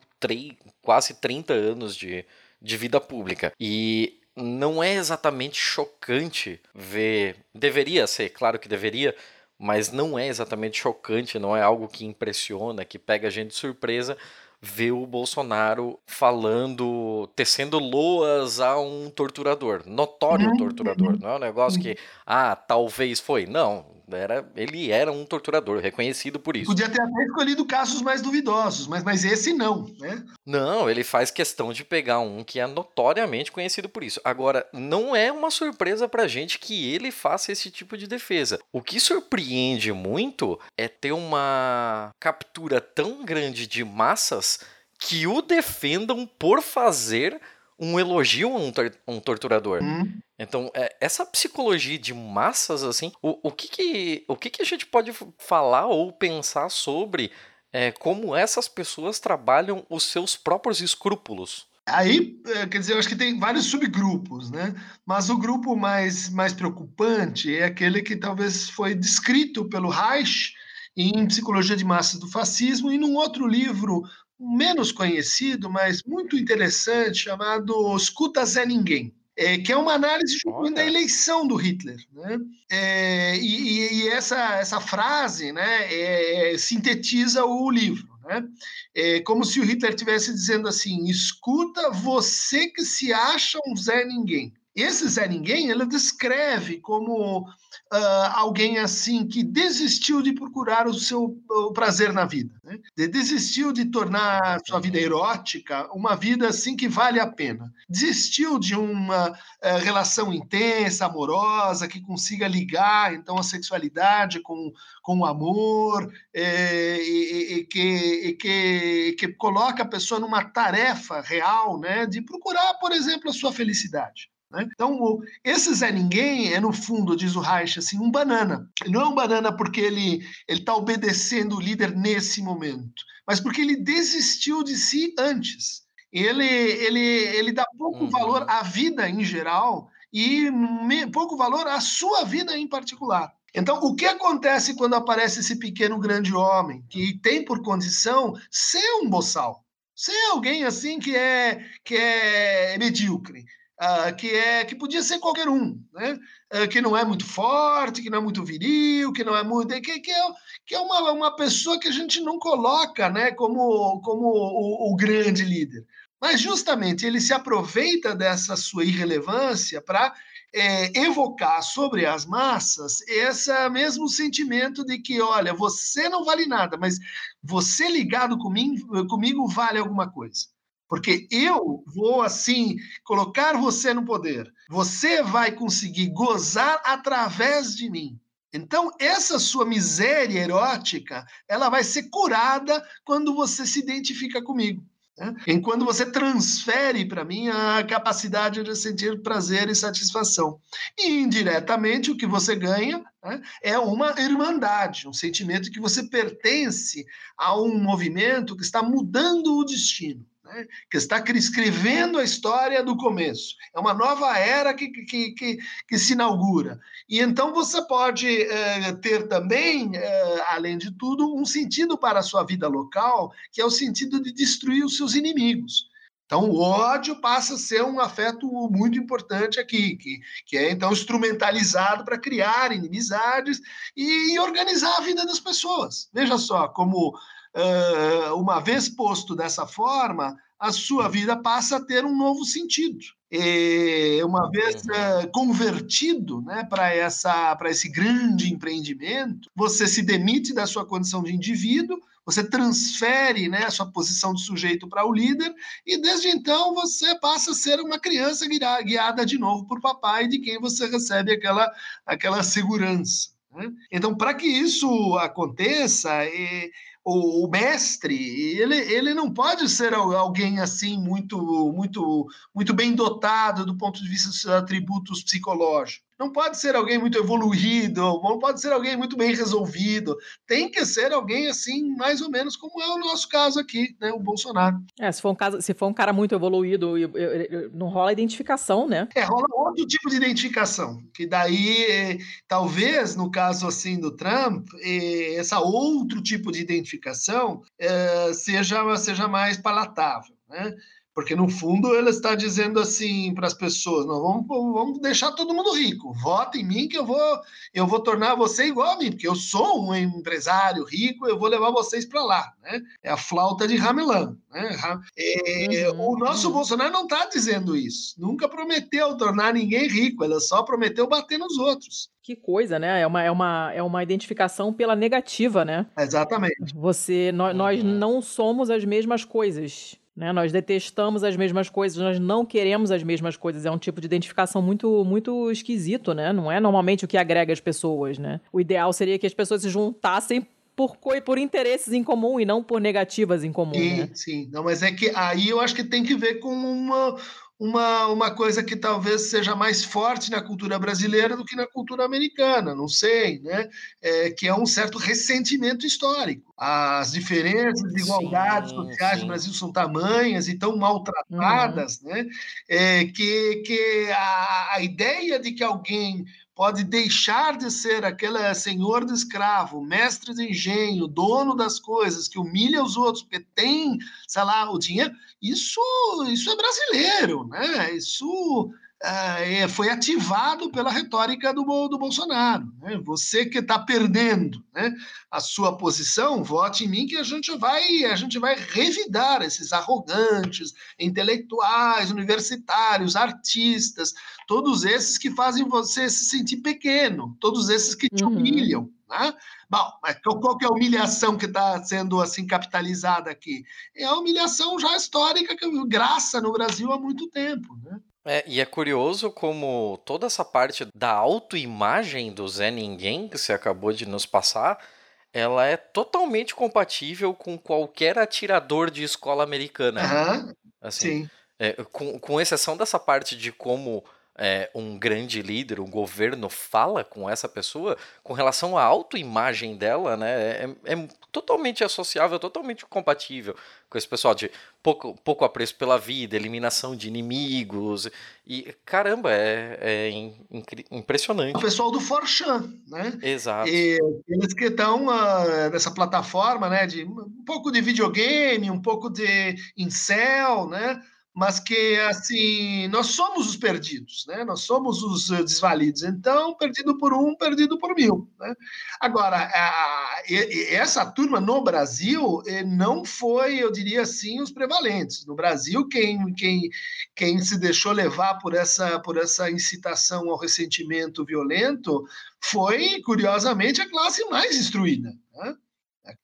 quase 30 anos de, de vida pública. E não é exatamente chocante ver. Deveria ser, claro que deveria, mas não é exatamente chocante, não é algo que impressiona, que pega a gente de surpresa ver o Bolsonaro falando, tecendo loas a um torturador, notório uhum. torturador. Não é um negócio que, ah, talvez foi. Não, Era, ele era um torturador, reconhecido por isso. Podia ter até escolhido casos mais duvidosos, mas, mas esse não, né? Não, ele faz questão de pegar um que é notoriamente conhecido por isso. Agora, não é uma surpresa pra gente que ele faça esse tipo de defesa. O que surpreende muito é ter uma captura tão grande de massas que o defendam por fazer um elogio a um, tor- um torturador. Hum. Então, é, essa psicologia de massas, assim, o, o, que, que, o que, que a gente pode falar ou pensar sobre é, como essas pessoas trabalham os seus próprios escrúpulos? Aí, eh, quer dizer, eu acho que tem vários subgrupos, né? Mas o grupo mais, mais preocupante é aquele que talvez foi descrito pelo Reich em Psicologia de Massas do Fascismo e num outro livro menos conhecido, mas muito interessante, chamado Escuta Zé Ninguém. É, que é uma análise da eleição do Hitler. Né? É, e e- e essa, essa frase né, é, sintetiza o livro. Né? É como se o Hitler estivesse dizendo assim: escuta você que se acha um Zé Ninguém. Esse Zé Ninguém ele descreve como ah, alguém assim que desistiu de procurar o seu o prazer na vida, né? De- desistiu de tornar sua vida erótica uma vida assim que vale a pena, desistiu de uma eh, relação intensa, amorosa, que consiga ligar então a sexualidade com, com o amor, e, e- e que, e que, que coloca a pessoa numa tarefa real né, de procurar, por exemplo, a sua felicidade. Né? Então, esse Zé Ninguém é, no fundo, diz o Reich, assim, um banana. Ele Não é um banana porque ele está obedecendo o líder nesse momento, mas porque ele desistiu de si antes. Ele, ele, ele dá pouco Uhum. valor à vida em geral e me- pouco valor à sua vida em particular. Então, o que acontece quando aparece esse pequeno grande homem que tem por condição ser um boçal? Ser alguém assim que é, que é medíocre, ah, que, é, que podia ser qualquer um, né? Ah, que não é muito forte, que não é muito viril, que não é muito. que, que é, que é uma, uma pessoa que a gente não coloca né, como, como o, o grande líder. Mas justamente ele se aproveita dessa sua irrelevância para é, evocar sobre as massas esse mesmo sentimento de que, olha, você não vale nada, mas você ligado comigo, comigo vale alguma coisa. Porque eu vou, assim, colocar você no poder. Você vai conseguir gozar através de mim. Então, essa sua miséria erótica, ela vai ser curada quando você se identifica comigo. Né? Enquanto você transfere para mim a capacidade de sentir prazer e satisfação. E indiretamente o que você ganha né, é uma irmandade, um sentimento que você pertence a um movimento que está mudando o destino. Né, que está escrevendo a história do começo. É uma nova era que, que, que, que se inaugura. E então você pode eh, ter também, eh, além de tudo, um sentido para a sua vida local, que é o sentido de destruir os seus inimigos. Então, o ódio passa a ser um afeto muito importante aqui, que, que é então instrumentalizado para criar inimizades e, e, organizar a vida das pessoas. Veja só, como uma vez posto dessa forma, a sua vida passa a ter um novo sentido. E uma vez uh, convertido né, para esse grande empreendimento, você se demite da sua condição de indivíduo, você transfere né, a sua posição de sujeito para o líder, e desde então você passa a ser uma criança guiada de novo por papai, de quem você recebe aquela, aquela segurança. Né? Então, para que isso aconteça, e, o, o, mestre, ele, ele não pode ser alguém assim muito, muito, muito bem dotado do ponto de vista dos seus atributos psicológicos. Não pode ser alguém muito evoluído, não pode ser alguém muito bem resolvido. Tem que ser alguém assim, mais ou menos como é o nosso caso aqui, né, o Bolsonaro. É, se for um caso, se for um cara muito evoluído, não rola identificação, né? É, rola outro tipo de identificação, que daí talvez no caso assim do Trump, essa outro tipo de identificação seja seja mais palatável, né? Porque, no fundo, ele está dizendo assim para as pessoas: não, vamos, vamos deixar todo mundo rico. Vota em mim que eu vou, eu vou tornar você igual a mim, porque eu sou um empresário rico, eu vou levar vocês para lá. Né? É a flauta de Ramelan. Né? É, uhum, o nosso uhum. Bolsonaro não está dizendo isso. Nunca prometeu tornar ninguém rico, ele só prometeu bater nos outros. Que coisa, né? É uma, é uma, é uma identificação pela negativa, né? Exatamente. Você, nós, nós uhum. não somos as mesmas coisas. Né? Nós detestamos as mesmas coisas, nós não queremos as mesmas coisas. É um tipo de identificação muito, muito esquisito, né? Não é normalmente o que agrega as pessoas, né? O ideal seria que as pessoas se juntassem por, por interesses em comum e não por negativas em comum. Sim, né? sim. Não, mas é que aí eu acho que tem que ver com uma, uma, uma coisa que talvez seja mais forte na cultura brasileira do que na cultura americana, não sei, né? É, que é um certo ressentimento histórico. As diferenças, desigualdades sim, sociais sim. no Brasil são tamanhas e tão maltratadas, uhum. né? É, que, que a, a ideia de que alguém pode deixar de ser aquele senhor de escravo, mestre de engenho, dono das coisas, que humilha os outros porque tem, sei lá, o dinheiro, isso, isso é brasileiro, né? Isso é, foi ativado pela retórica do, do Bolsonaro. Né? Você que está perdendo né, a sua posição, vote em mim que a gente vai a gente vai revidar esses arrogantes, intelectuais, universitários, artistas, todos esses que fazem você se sentir pequeno, todos esses que te uhum. humilham. Né? Bom, mas qual que é a humilhação que está sendo assim capitalizada aqui? É a humilhação já histórica que graça no Brasil há muito tempo. Né? É, e é curioso como toda essa parte da autoimagem do Zé Ninguém que você acabou de nos passar, ela é totalmente compatível com qualquer atirador de escola americana. Uhum, assim, sim. É, com, com exceção dessa parte de como é, um grande líder, um governo fala com essa pessoa, com relação à autoimagem dela, né, é, é, totalmente associável, totalmente compatível com esse pessoal de pouco, pouco apreço pela vida, eliminação de inimigos, e caramba, é, é impressionante. O pessoal do Forchan, né? Exato. E eles que estão uh, nessa plataforma, né, de um pouco de videogame, um pouco de incel, né, mas que assim nós somos os perdidos, né? Nós somos os eh, desvalidos. Então, perdido por um, perdido por mil. Né? Agora, a, essa turma no Brasil eh, não foi, eu diria assim, os prevalentes. No Brasil, quem, quem, quem se deixou levar por essa, por essa incitação ao ressentimento violento foi, curiosamente, a classe mais instruída. Né?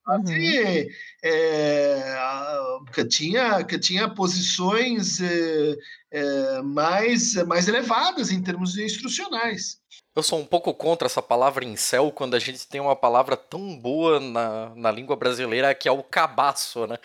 Quase uhum. é, que, tinha, que tinha posições é, é, mais, mais elevadas em termos instrucionais. Eu sou um pouco contra essa palavra incel quando a gente tem uma palavra tão boa na, na língua brasileira que é o cabaço, né?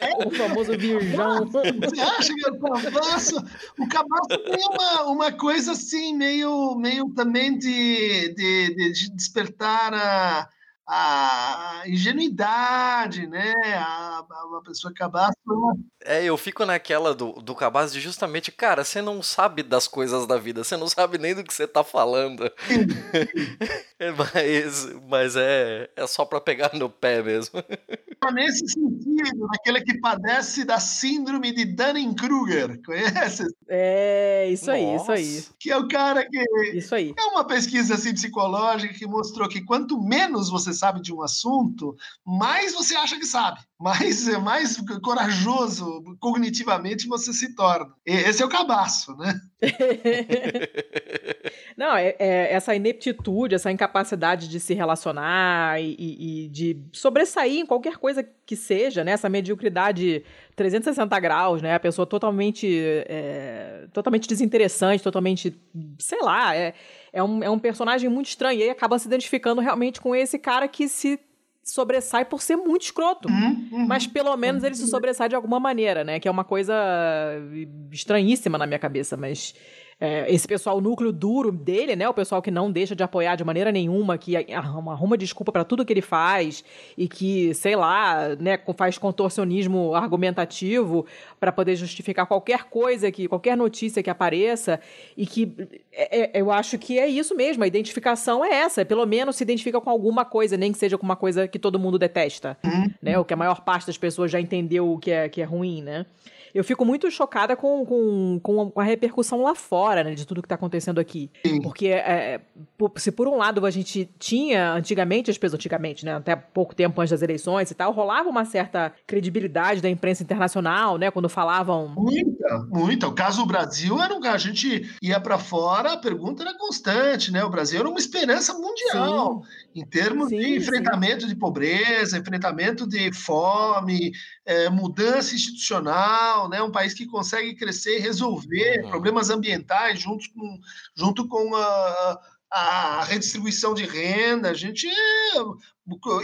É, o famoso virgão. Você acha que é o cabaço? O cabaço tem uma, uma coisa assim, meio, meio também de, de, de despertar a a ingenuidade, né? A, a, pessoa cabaço. É, eu fico naquela do, do cabaço de justamente, cara, você não sabe das coisas da vida, você não sabe nem do que você tá falando. mas, mas é, é só para pegar no pé mesmo. Nesse sentido, naquele que padece da síndrome de Dunning-Kruger, conhece? É, isso aí, Nossa. isso aí. Que é o cara que. Isso aí. É uma pesquisa assim, psicológica que mostrou que quanto menos você sabe de um assunto, mais você acha que sabe, mais, mais corajoso cognitivamente você se torna. Esse é o cabaço, né? Não, é, é, essa ineptitude, essa incapacidade de se relacionar e, e, e, de sobressair em qualquer coisa que seja, né? Essa mediocridade 360 graus, né? A pessoa totalmente, é, totalmente desinteressante, totalmente, sei lá, é, é, um, é um personagem muito estranho. E aí acaba se identificando realmente com esse cara que se sobressai por ser muito escroto. Uhum, uhum, mas pelo menos ele se sobressai de alguma maneira, né? Que é uma coisa estranhíssima na minha cabeça, mas é, esse pessoal, o núcleo duro dele, né? O pessoal que não deixa de apoiar de maneira nenhuma, que arruma, arruma desculpa para tudo que ele faz e que, sei lá, né, faz contorcionismo argumentativo para poder justificar qualquer coisa que, qualquer notícia que apareça e que é, é, eu acho que é isso mesmo. A identificação é essa, pelo menos se identifica com alguma coisa, nem que seja com uma coisa que todo mundo detesta, né? O que a maior parte das pessoas já entendeu que é que é ruim, né? Eu fico muito chocada com, com, com a repercussão lá fora, né, de tudo que está acontecendo aqui. Sim. Porque é, se por um lado a gente tinha, antigamente, as pessoas, antigamente, né, até pouco tempo antes das eleições e tal, rolava uma certa credibilidade da imprensa internacional, né, quando falavam... Muita, muita. O caso do Brasil era um a gente ia para fora, a pergunta era constante, né? O Brasil era uma esperança mundial Sim. em termos Sim, de sim. enfrentamento de pobreza, enfrentamento de fome, eh, mudança institucional, né? Um país que consegue crescer e resolver Uhum. problemas ambientais junto com, junto com a, a redistribuição de renda. A gente, eh,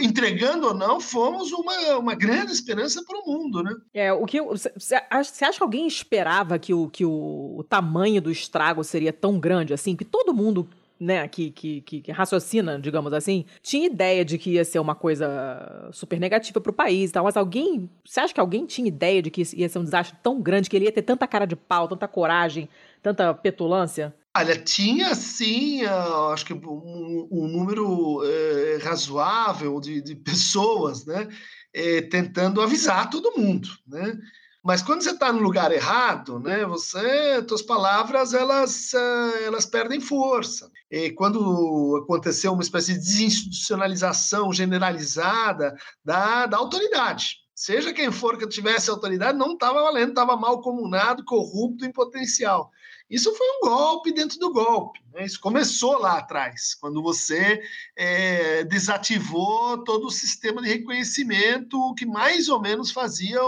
entregando ou não, fomos uma, uma grande esperança para o mundo, né? É, o que você acha que alguém esperava que, o, que o, o tamanho do estrago seria tão grande assim? Que todo mundo né, que, que, que, raciocina, digamos assim, tinha ideia de que ia ser uma coisa super negativa pro país e tal, mas alguém. Você acha que alguém tinha ideia de que ia ser um desastre tão grande, que ele ia ter tanta cara de pau, tanta coragem, tanta petulância? Olha, tinha sim, ah, acho que um, um número eh, razoável de, de pessoas, né, eh, tentando avisar todo mundo, né? Mas quando você está no lugar errado, né, você, suas palavras elas ah, elas perdem força. E quando aconteceu uma espécie de desinstitucionalização generalizada da, da autoridade, seja quem for que tivesse autoridade, não estava valendo, estava mal comunado, corrupto em potencial. Isso foi um golpe dentro do golpe. Né? Isso começou lá atrás, quando você é, desativou todo o sistema de reconhecimento que mais ou menos fazia,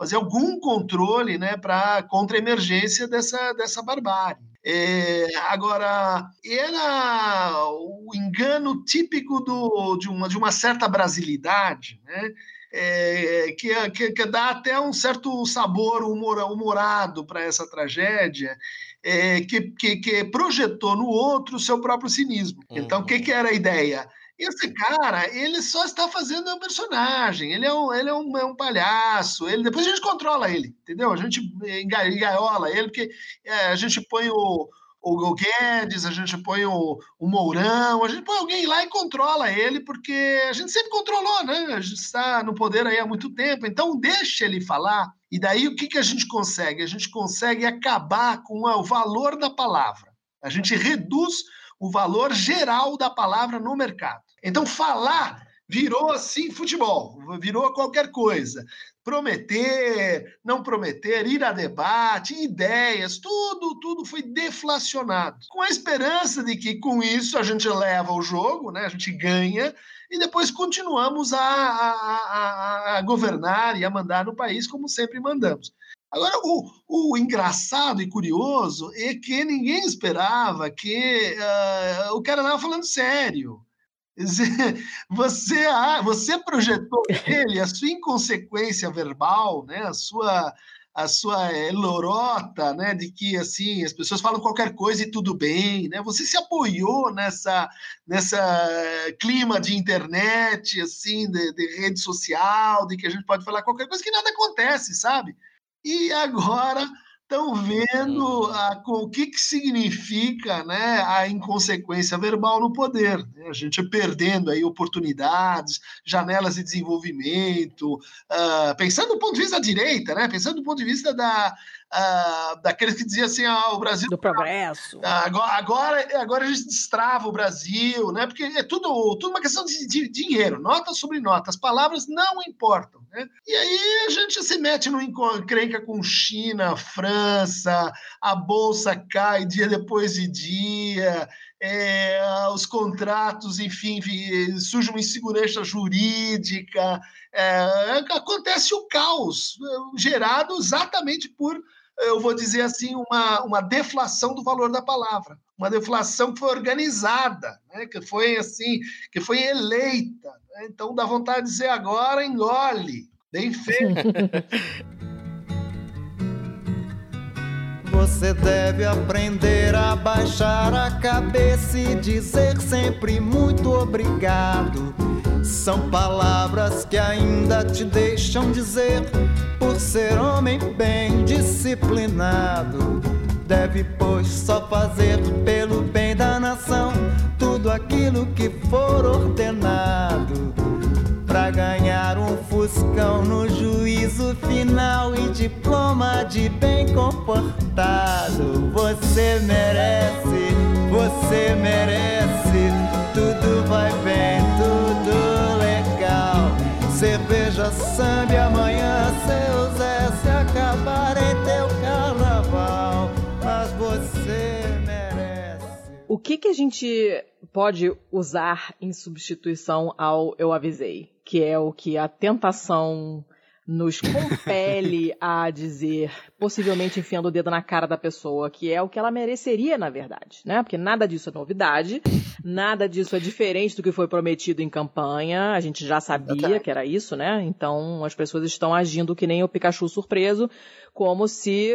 fazia algum controle né, para contra a emergência dessa, dessa barbárie. É, agora, era o engano típico do, de, uma, de uma certa brasilidade, né? É, que, que, que, dá até um certo sabor humor, humorado para essa tragédia, é, que, que, que, projetou no outro o seu próprio cinismo. Uhum. Então, o que, que era a ideia? Esse cara, ele só está fazendo um personagem, ele é um, ele é um, é um palhaço, ele, depois a gente controla ele, entendeu? A gente engaiola ele, porque é, a gente põe o, o Guedes, a gente põe o, o, Mourão, a gente põe alguém lá e controla ele, porque a gente sempre controlou, né? A gente está no poder aí há muito tempo, então deixa ele falar. E daí o que, que a gente consegue? A gente consegue acabar com o valor da palavra. A gente reduz o valor geral da palavra no mercado. Então, falar virou assim futebol, virou qualquer coisa. Prometer, não prometer, ir a debate, ideias, tudo, tudo foi deflacionado. Com a esperança de que com isso a gente leva o jogo, né? a gente ganha, e depois continuamos a, a, a, a governar e a mandar no país como sempre mandamos. Agora, o, o, engraçado e curioso é que ninguém esperava que uh, o cara estava falando sério. Você, você projetou nele a sua inconsequência verbal, né? a sua, a sua lorota, né? de que assim as pessoas falam qualquer coisa e tudo bem. Né? Você se apoiou nessa, nessa clima de internet, assim, de, de rede social, de que a gente pode falar qualquer coisa que nada acontece, sabe? E agora estão vendo a, o que, que significa né, a inconsequência verbal no poder. Né? A gente perdendo aí oportunidades, janelas de desenvolvimento, uh, pensando do ponto de vista da direita, né? pensando do ponto de vista da, uh, daqueles que diziam assim, ah, o Brasil... Do progresso. Agora, agora, agora a gente destrava o Brasil, né? porque é tudo, tudo uma questão de, de dinheiro, nota sobre nota, as palavras não importam. Né? E aí a gente se mete no encrenca com China, França, França, a bolsa cai dia depois de dia, é, os contratos, enfim, surge uma insegurança jurídica, é, acontece o caos gerado exatamente por, eu vou dizer assim, uma, uma deflação do valor da palavra, uma deflação que foi organizada, né, que foi assim, que foi eleita. Né, então dá vontade de dizer agora engole, bem feito. você deve aprender a baixar a cabeça e dizer sempre muito obrigado. São palavras que ainda te deixam dizer, por ser homem bem disciplinado. Deve, pois, só fazer pelo bem da nação tudo aquilo que for ordenado. Pra ganhar um fuscão no juízo final e diploma de bem comportado. Você merece, você merece. Tudo vai bem, tudo. Cerveja, samba amanhã seu Zé se acabar em teu carnaval. Mas você merece. O que, que a gente pode usar em substituição ao eu avisei? Que é o que a tentação nos compele a dizer, possivelmente enfiando o dedo na cara da pessoa, que é o que ela mereceria, na verdade, né? Porque nada disso é novidade, nada disso é diferente do que foi prometido em campanha, a gente já sabia que era isso, né? Então as pessoas estão agindo que nem o Pikachu surpreso, como se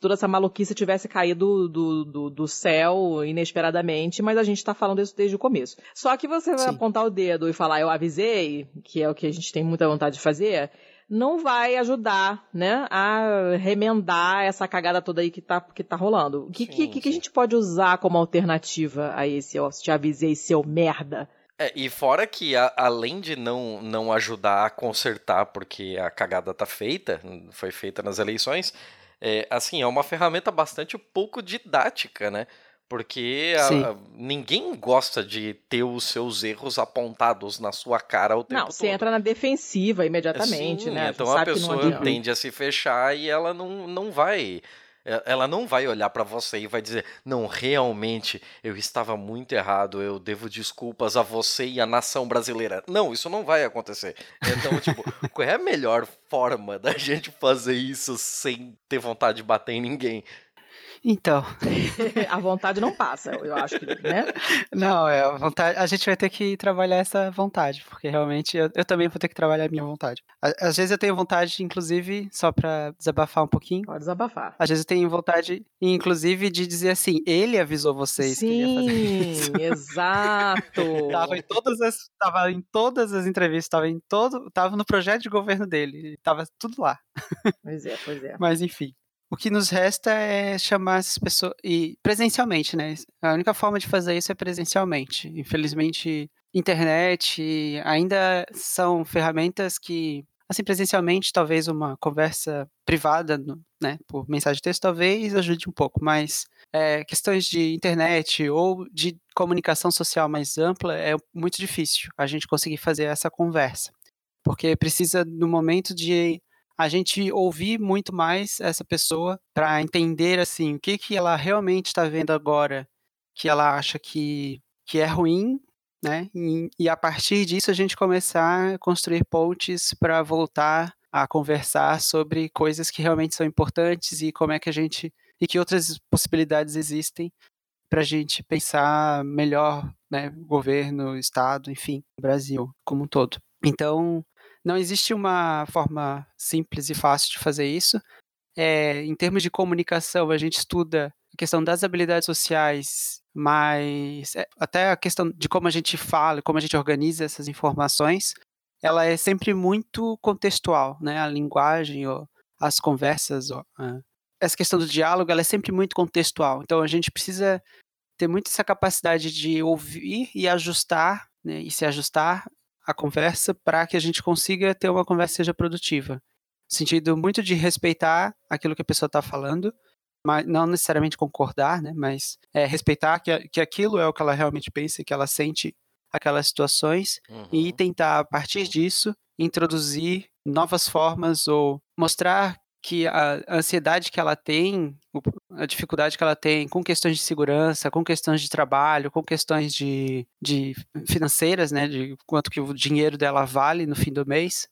toda essa maluquice tivesse caído do, do, do céu inesperadamente, mas a gente está falando isso desde o começo. Só que você vai Sim. apontar o dedo e falar, eu avisei, que é o que a gente tem muita vontade de fazer, não vai ajudar, né, a remendar essa cagada toda aí que tá, que tá rolando. O que, que, que, que a gente pode usar como alternativa a esse, ó, te avisei, seu merda? É, e fora que, a- além de não, não ajudar a consertar, porque a cagada tá feita, foi feita nas eleições, é, assim, é uma ferramenta bastante pouco didática, né? Porque a- Sim. a- ninguém gosta de ter os seus erros apontados na sua cara o tempo Não, você todo. entra na defensiva imediatamente, Sim, né? Então Você a não pessoa tende a se fechar e ela não, não vai. e- Ela não vai olhar pra você e vai dizer: Não, realmente eu estava muito errado, eu devo desculpas a você e a nação brasileira. Não, isso não vai acontecer. Então, tipo, qual é a melhor forma da gente fazer isso sem ter vontade de bater em ninguém? Então, a vontade não passa, eu acho que, né? não, é a vontade. A gente vai ter que trabalhar essa vontade, porque realmente eu, eu também vou ter que trabalhar a minha vontade. Às vezes eu tenho vontade, inclusive, só pra desabafar um pouquinho. Pode desabafar. Às vezes eu tenho vontade, inclusive, de dizer assim: ele avisou vocês que ele ia fazer isso. Sim, exato. Tava em todas as, tava em todas as entrevistas, tava em todo, tava no projeto de governo dele, tava tudo lá. Pois é, pois é. Mas enfim. O que nos resta é chamar essas pessoas e presencialmente, né? A única forma de fazer isso é presencialmente. Infelizmente, internet ainda são ferramentas que, assim, presencialmente, talvez uma conversa privada, né, por mensagem de texto, talvez ajude um pouco, mas é, questões de internet ou de comunicação social mais ampla é muito difícil a gente conseguir fazer essa conversa, porque precisa no momento de a gente ouvir muito mais essa pessoa para entender assim o que que ela realmente está vendo agora que ela acha que que é ruim né e, e a partir disso a gente começar a construir pontes para voltar a conversar sobre coisas que realmente são importantes e como é que a gente e que outras possibilidades existem para a gente pensar melhor né governo estado enfim Brasil como um todo. Então não existe uma forma simples e fácil de fazer isso. É, em termos de comunicação, a gente estuda a questão das habilidades sociais, mas é, até a questão de como a gente fala, como a gente organiza essas informações, ela é sempre muito contextual, né? A linguagem, ou as conversas, ou, ah, essa questão do diálogo, ela é sempre muito contextual. Então a gente precisa ter muito essa capacidade de ouvir e ajustar, né? E se ajustar a conversa para que a gente consiga ter uma conversa que seja produtiva. Sentido muito de respeitar aquilo que a pessoa está falando, mas não necessariamente concordar, né? Mas é, respeitar que, que aquilo é o que ela realmente pensa, e que ela sente aquelas situações e Uhum. tentar a partir disso introduzir novas formas ou mostrar que a ansiedade que ela tem, a dificuldade que ela tem com questões de segurança, com questões de trabalho, com questões de, de financeiras, né, de quanto que o dinheiro dela vale no fim do mês,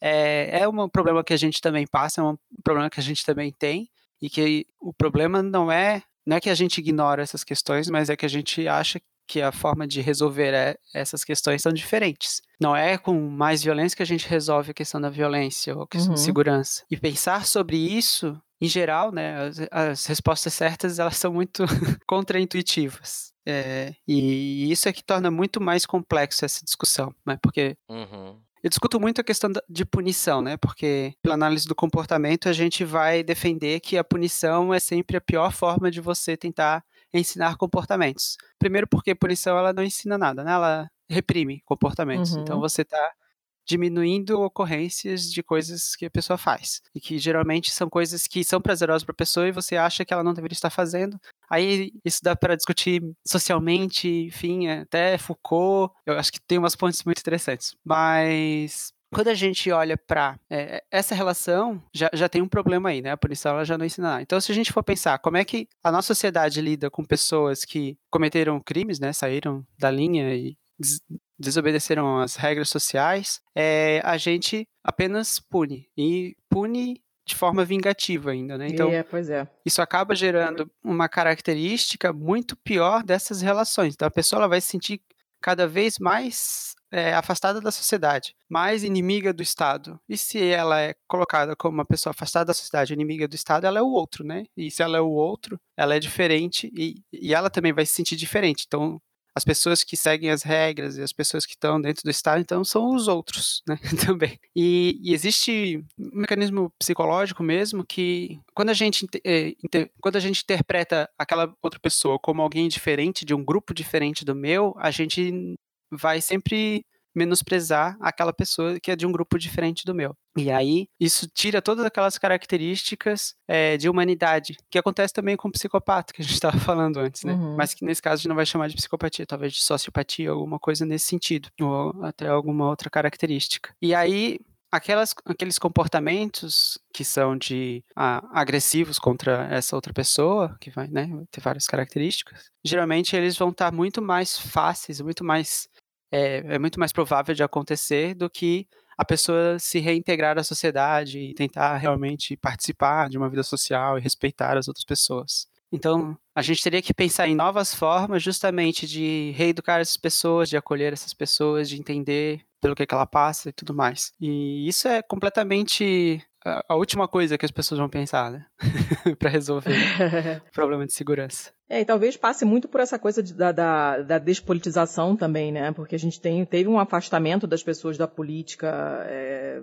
é, é um problema que a gente também passa, é um problema que a gente também tem e que o problema não é não é que a gente ignora essas questões, mas é que a gente acha que a forma de resolver é- essas questões são diferentes. Não é com mais violência que a gente resolve a questão da violência ou a questão de Uhum. segurança. E pensar sobre isso, em geral, né, as, as respostas certas elas são muito contraintuitivas. É, e isso é que torna muito mais complexo essa discussão, né? Porque Uhum. eu discuto muito a questão da- de punição, né? Porque pela análise do comportamento a gente vai defender que a punição é sempre a pior forma de você tentar ensinar comportamentos. Primeiro porque punição ela não ensina nada, né? Ela reprime comportamentos. Uhum. Então você está diminuindo ocorrências de coisas que a pessoa faz e que geralmente são coisas que são prazerosas para a pessoa e você acha que ela não deveria estar fazendo. Aí isso dá para discutir socialmente, enfim, até Foucault. Eu acho que tem umas pontes muito interessantes. Mas quando a gente olha para essa relação, já, já tem um problema aí, né? A punição ela já não ensina nada. Então, se a gente for pensar como é que a nossa sociedade lida com pessoas que cometeram crimes, né? Saíram da linha e des- desobedeceram as regras sociais, é, a gente apenas pune. E pune de forma vingativa ainda, né? Então, É, pois é. isso acaba gerando uma característica muito pior dessas relações. Então, a pessoa ela vai se sentir cada vez mais é, afastada da sociedade, mais inimiga do Estado. E se ela é colocada como uma pessoa afastada da sociedade, inimiga do Estado, ela é o outro, né? E se ela é o outro, ela é diferente e, e ela também vai se sentir diferente. Então, as pessoas que seguem as regras e as pessoas que estão dentro do Estado, então, são os outros, né? Também. E, e existe um mecanismo psicológico mesmo que, quando a, gente, inte- eh, inte- quando a gente interpreta aquela outra pessoa como alguém diferente, de um grupo diferente do meu, a gente vai sempre menosprezar aquela pessoa que é de um grupo diferente do meu. E aí, isso tira todas aquelas características eh, de humanidade, que acontece também com o psicopata, que a gente estava falando antes, né? Uhum. Mas que nesse caso a gente não vai chamar de psicopatia, talvez de sociopatia, alguma coisa nesse sentido, ou até alguma outra característica. E aí, aquelas, aqueles comportamentos que são de ah, agressivos contra essa outra pessoa, que vai né, ter várias características, geralmente eles vão estar muito mais fáceis, muito mais é, é muito mais provável de acontecer do que a pessoa se reintegrar à sociedade e tentar realmente participar de uma vida social e respeitar as outras pessoas. Então, a gente teria que pensar em novas formas justamente de reeducar essas pessoas, de acolher essas pessoas, de entender pelo que, que ela passa e tudo mais. E isso é completamente a, última coisa que as pessoas vão pensar, né? para resolver o problema de segurança. É, e talvez passe muito por essa coisa de- da, da, da despolitização também, né? Porque a gente tem, teve um afastamento das pessoas da política é,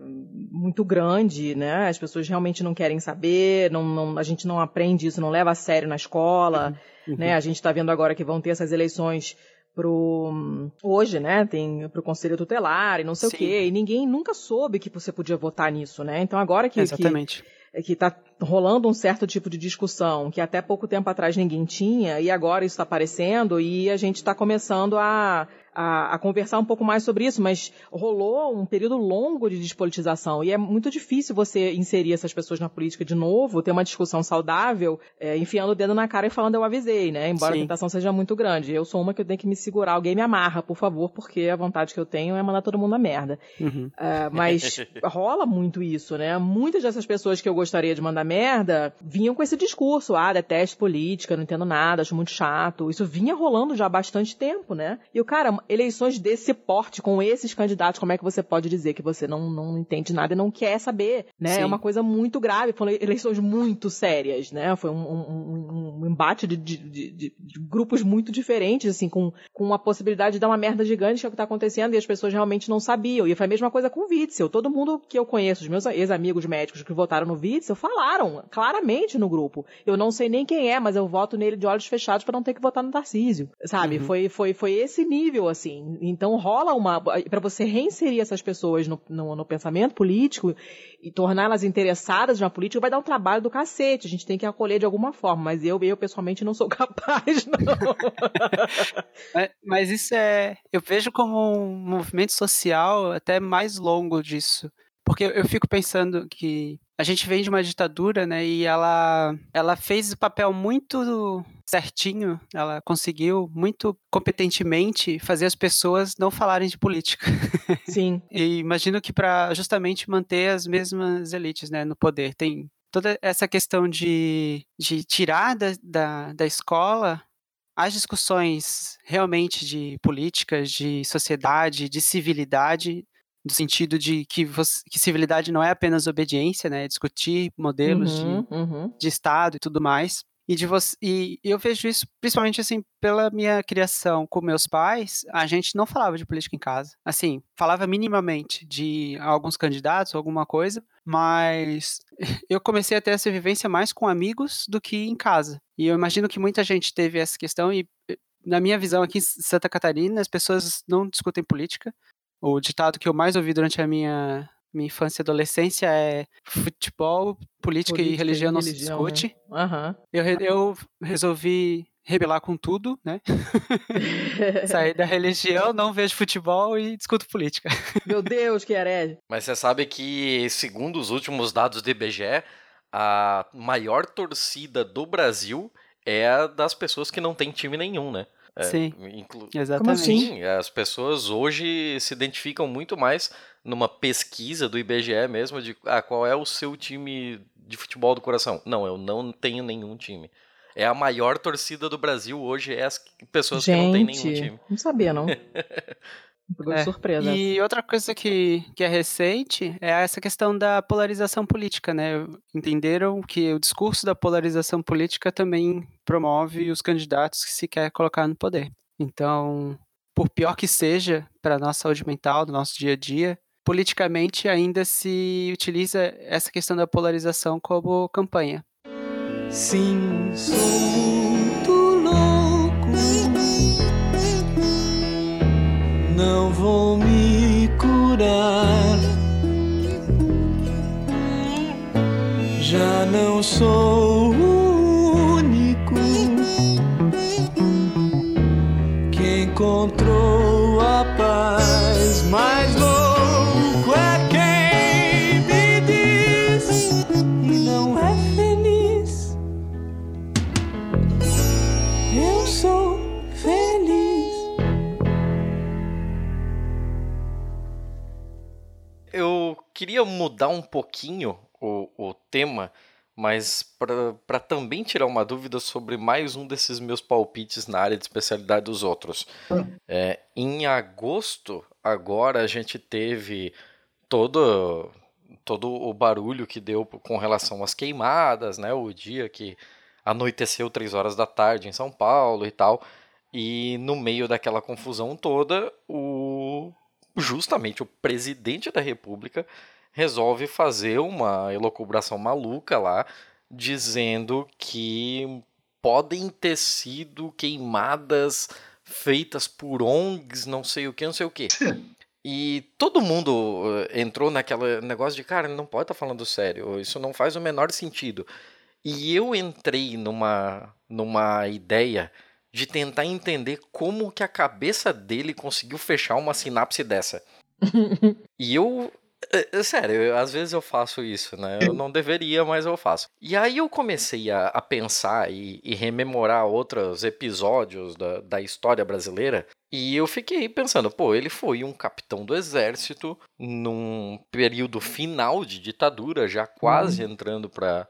muito grande, né? As pessoas realmente não querem saber, não, não- a gente não aprende isso, não leva a sério na escola, Uhum. né? A gente está vendo agora que vão ter essas eleições pro hoje, né? Tem pro conselho tutelar e não sei Sim. o quê, e ninguém nunca soube que você podia votar nisso, né? Então agora que que- Exatamente. que está rolando um certo tipo de discussão que até pouco tempo atrás ninguém tinha e agora isso está aparecendo e a gente está começando a, a, a conversar um pouco mais sobre isso, mas rolou um período longo de despolitização e é muito difícil você inserir essas pessoas na política de novo, ter uma discussão saudável, é, enfiando o dedo na cara e falando eu avisei, né? Embora Sim. a tentação seja muito grande. Eu sou uma que eu tenho que me segurar, alguém me amarra, por favor, porque a vontade que eu tenho é mandar todo mundo a merda. Uhum. É, mas rola muito isso, né? Muitas dessas pessoas que eu gostaria de mandar merda vinham com esse discurso: ah, detesto política, não entendo nada, acho muito chato. Isso vinha rolando já há bastante tempo, né? E o cara, eleições desse porte, com esses candidatos, como é que você pode dizer que você não, não entende nada e não quer saber, né? Sim. É uma coisa muito grave, foram eleições muito sérias, né? Foi um, um- um- embate de, de- de- de- de grupos muito diferentes, assim, com, com a possibilidade de dar uma merda gigante que é o que tá acontecendo e as pessoas realmente não sabiam. E foi a mesma coisa com o Witzel. Todo mundo que eu conheço, os meus ex-amigos médicos que votaram no Witzel, falaram claramente no grupo. Eu não sei nem quem é, mas eu voto nele de olhos fechados para não ter que votar no Tarcísio. Sabe? Uhum. Foi, foi, foi esse nível, assim. Então rola uma. para você reinserir essas pessoas no, no, no pensamento político e torná-las interessadas na política, vai dar um trabalho do cacete. A gente tem que acolher de alguma forma. Mas eu, eu pessoalmente, não sou capaz, não. Mas, mas isso é. Eu vejo como um movimento social até mais longo disso. Porque eu- eu fico pensando que a gente vem de uma ditadura, né? E ela, ela fez o papel muito certinho, ela conseguiu muito competentemente fazer as pessoas não falarem de política. Sim. E imagino que para justamente manter as mesmas elites né, no poder. Tem toda essa questão de, de tirar da, da, da escola as discussões realmente de políticas, de sociedade, de civilidade, no sentido de que, você- que civilidade não é apenas obediência, né? é Discutir modelos de Uhum, uhum. de Estado e tudo mais. E, de você, e eu vejo isso principalmente assim pela minha criação com meus pais, a gente não falava de política em casa. Assim, falava minimamente de alguns candidatos, alguma coisa, mas eu comecei a ter essa vivência mais com amigos do que em casa. E eu imagino que muita gente teve essa questão e eh, na minha visão aqui em Santa Catarina, as pessoas não discutem política. O ditado que eu mais ouvi durante a minha minha infância e adolescência é futebol, política, e Política religião não se né? discute. Aham. Eu, re- eu resolvi rebelar com tudo, né? Sair da religião, não vejo futebol e discuto política. Meu Deus, que herege. Mas você sabe que, segundo os últimos dados do IBGE, a maior torcida do Brasil é a das pessoas que não tem time nenhum, né? É, Sim, inclu- exatamente. Sim, as pessoas hoje se identificam muito mais numa pesquisa do IBGE mesmo de ah, qual é o seu time de futebol do coração. Não, eu não tenho nenhum time. É a maior torcida do Brasil hoje, é as pessoas que não têm nenhum Gente, time. não sabia, não. Pegou de É, surpresa. E outra coisa que, que é recente é essa questão da polarização política, né? Entenderam que o discurso da polarização política também promove os candidatos que se quer colocar no poder. Então, por pior que seja para a nossa saúde mental, do nosso dia a dia, politicamente ainda se utiliza essa questão da polarização como campanha. Sim, sou Não vou me curar. Já não sou o único que encontrou a paz. Mais louco queria mudar um pouquinho o, o tema, mas para também tirar uma dúvida sobre mais um desses meus palpites na área de especialidade dos outros. É, em agosto, agora a gente teve todo, todo o barulho que deu com relação às queimadas, né? O dia que anoiteceu três horas da tarde em São Paulo e tal. E no meio daquela confusão toda, o justamente o presidente da República resolve fazer uma elocubração maluca lá, dizendo que podem ter sido queimadas feitas por ONGs, não sei o que, não sei o que. E todo mundo eh, entrou naquele negócio de, cara, não pode estar falando sério, isso não faz o menor sentido. E eu entrei numa, numa ideia de tentar entender como que a cabeça dele conseguiu fechar uma sinapse dessa. E eu, é, é sério, eu- às vezes eu faço isso, né? Eu não deveria, mas eu faço. E aí eu comecei a, a pensar e, e rememorar outros episódios da, da história brasileira. E eu fiquei pensando, pô, ele foi um capitão do exército num período final de ditadura, já quase entrando para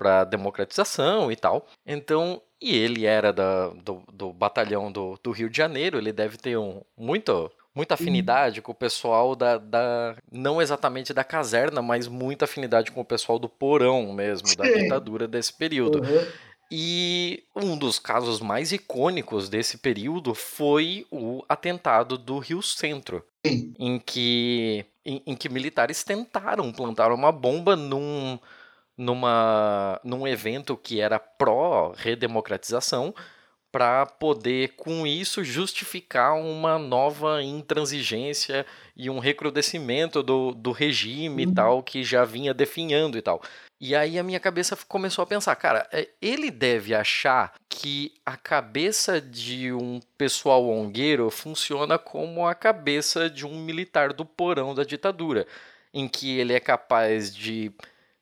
para democratização e tal. Então, e ele era da, do, do batalhão do, do Rio de Janeiro, ele deve ter um, muito, muita afinidade com o pessoal da, da. Não exatamente da caserna, mas muita afinidade com o pessoal do porão mesmo, da ditadura desse período. Uhum. E um dos casos mais icônicos desse período foi o atentado do Rio Centro, Sim. em que, em, em que militares tentaram plantar uma bomba num, numa, num evento que era pró-redemocratização, para poder, com isso, justificar uma nova intransigência e um recrudescimento do, do regime e tal, que já vinha definhando e tal. E aí a minha cabeça começou a pensar, cara, é, ele deve achar que a cabeça de um pessoal ongueiro funciona como a cabeça de um militar do porão da ditadura, em que ele é capaz de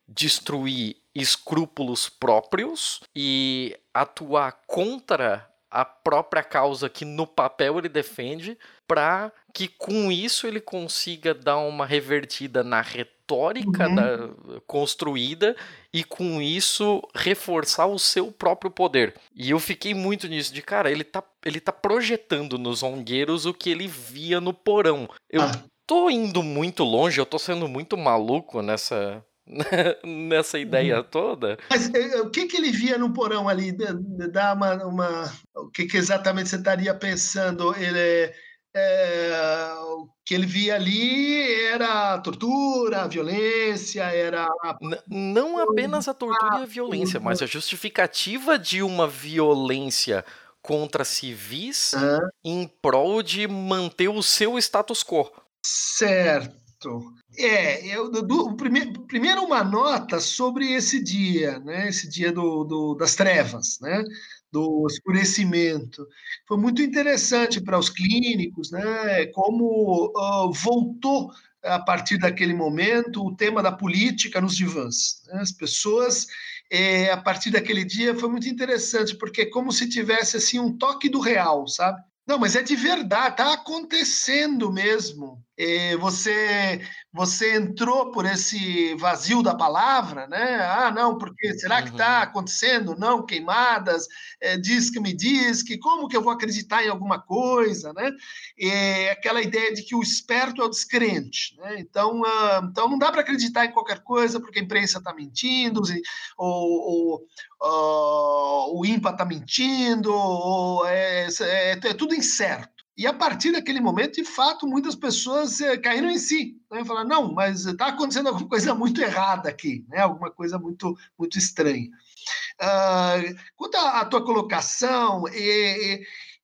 destruir escrúpulos próprios e atuar contra a própria causa que no papel ele defende, para que com isso ele consiga dar uma revertida na retórica Uhum. da- construída e com isso reforçar o seu próprio poder. E eu fiquei muito nisso de, cara, ele tá, ele tá projetando nos ongueiros o que ele via no porão. Eu Ah. tô indo muito longe, eu tô sendo muito maluco nessa nessa ideia toda. Mas eh, o que, que ele via no porão ali? Dá- uma, uma- o que, que exatamente você estaria pensando? Ele, eh, o que ele via ali era a tortura, a violência, era N- não apenas a tortura e a violência, mas a justificativa de uma violência contra civis Hã? em prol de manter o seu status quo. Certo. É, eu, do, o prime- primeiro uma nota sobre esse dia, né? Esse dia do, do- das trevas, né? Do escurecimento. Foi muito interessante para os clínicos, né? Como ah, voltou a partir daquele momento o tema da política nos divãs. né? As pessoas eh, a partir daquele dia foi muito interessante porque é como se tivesse assim um toque do real, sabe? Não, mas é de verdade, está acontecendo mesmo. Você você entrou por esse vazio da palavra, né? Ah, não, porque será que está acontecendo? Não, queimadas, eh, diz que me diz que como que eu vou acreditar em alguma coisa, né? É aquela ideia de que o esperto é o descrente, né? Então, ah, então não dá para acreditar em qualquer coisa porque a imprensa está mentindo, e- ou, ou, ah, o INPA está mentindo, ou é, é- é tudo incerto. E a partir daquele momento, de fato, muitas pessoas eh, caíram em si. Né? Falaram, não, mas está acontecendo alguma coisa muito errada aqui, né? alguma coisa muito, muito estranha. Ah, quanto à, tua colocação,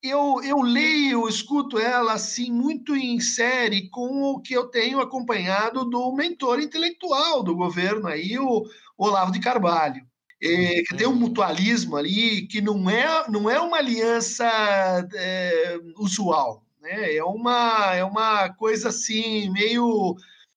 eu, eu leio, escuto ela assim muito em série com o que eu tenho acompanhado do mentor intelectual do governo aí, o Olavo de Carvalho. É, que tem um mutualismo ali que não é, não é uma aliança é, usual, né? É uma, é uma coisa assim, meio,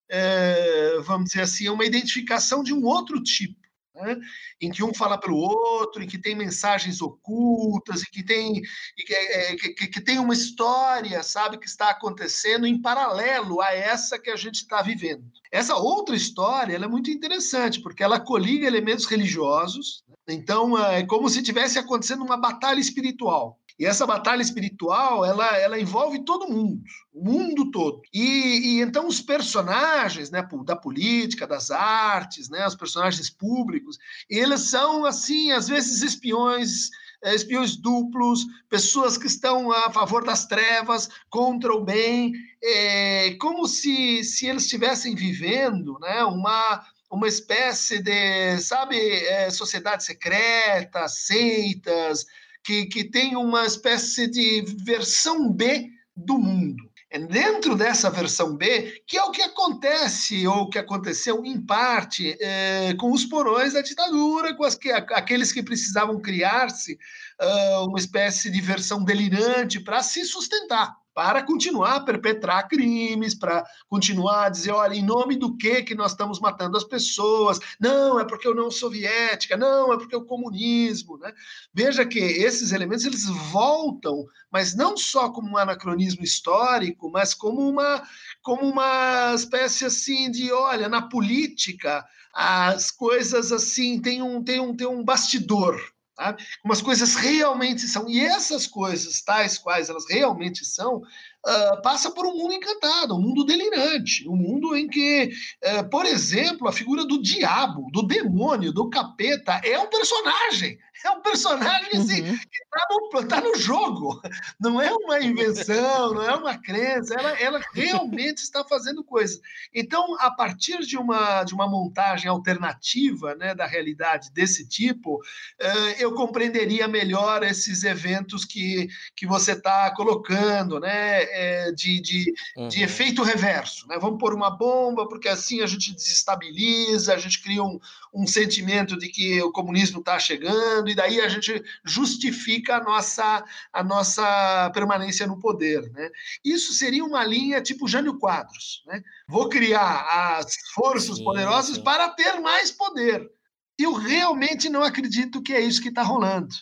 é, vamos dizer assim, é uma identificação de um outro tipo. Né? Em que um fala pelo outro, em que tem mensagens ocultas, e que tem, que, é, que, que- que tem uma história, sabe, que está acontecendo em paralelo a essa que a gente está vivendo. Essa outra história é muito interessante, porque ela coliga elementos religiosos, né? então é como se tivesse acontecendo uma batalha espiritual. E essa batalha espiritual, ela, ela envolve todo mundo, o mundo todo. E, e então os personagens né, da política, das artes, né, os personagens públicos, eles são, assim, às vezes espiões, eh, espiões duplos, pessoas que estão a favor das trevas, contra o bem, é, como se, se eles estivessem vivendo né, uma, uma espécie de, sabe, é, sociedade secreta, seitas, que, que tem uma espécie de versão B do mundo. É dentro dessa versão B que é o que acontece, ou que aconteceu em parte, é, com os porões da ditadura, com que, aqueles que precisavam criar-se ah, uma espécie de versão delirante para se sustentar para continuar a perpetrar crimes, para continuar a dizer, olha, em nome do que que nós estamos matando as pessoas? Não, é porque a União Soviética, não, é porque o comunismo, né? Veja que esses elementos eles voltam, mas não só como um anacronismo histórico, mas como uma como uma espécie assim de, olha, na política as coisas assim têm um tem um tem um bastidor, Sabe? Como as coisas realmente são. E essas coisas, tais quais elas realmente são, uh, passa por um mundo encantado, um mundo delirante, um mundo em que, uh, por exemplo, a figura do diabo, do demônio, do capeta, é um personagem. É um personagem assim, Uhum. que está no, tá no jogo. Não é uma invenção, não é uma crença, ela, ela realmente está fazendo coisas. Então, a partir de uma, de uma montagem alternativa né, da realidade desse tipo, eh, eu compreenderia melhor esses eventos que, que você está colocando, né, eh, de, de, de Uhum. efeito reverso. Né? Vamos pôr uma bomba, porque assim a gente desestabiliza, a gente cria um, um sentimento de que o comunismo está chegando, e daí a gente justifica a nossa, a nossa permanência no poder. Né? Isso seria uma linha tipo Jânio Quadros. Né? Vou criar as forças Sim, poderosas sim. para ter mais poder. Eu realmente não acredito que é isso que está rolando.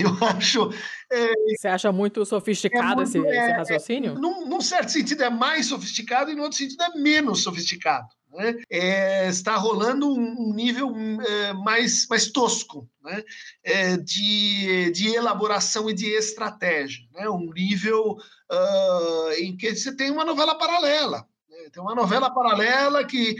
Eu acho. É, Você acha muito sofisticado é esse, muito- esse é- raciocínio? num, num certo sentido é mais sofisticado e no outro sentido é menos sofisticado. Né? É, está rolando um, um nível é, mais, mais tosco né? É, de, de elaboração e de estratégia. Né? Um nível ah, em que você tem uma novela paralela. Tem uma novela paralela que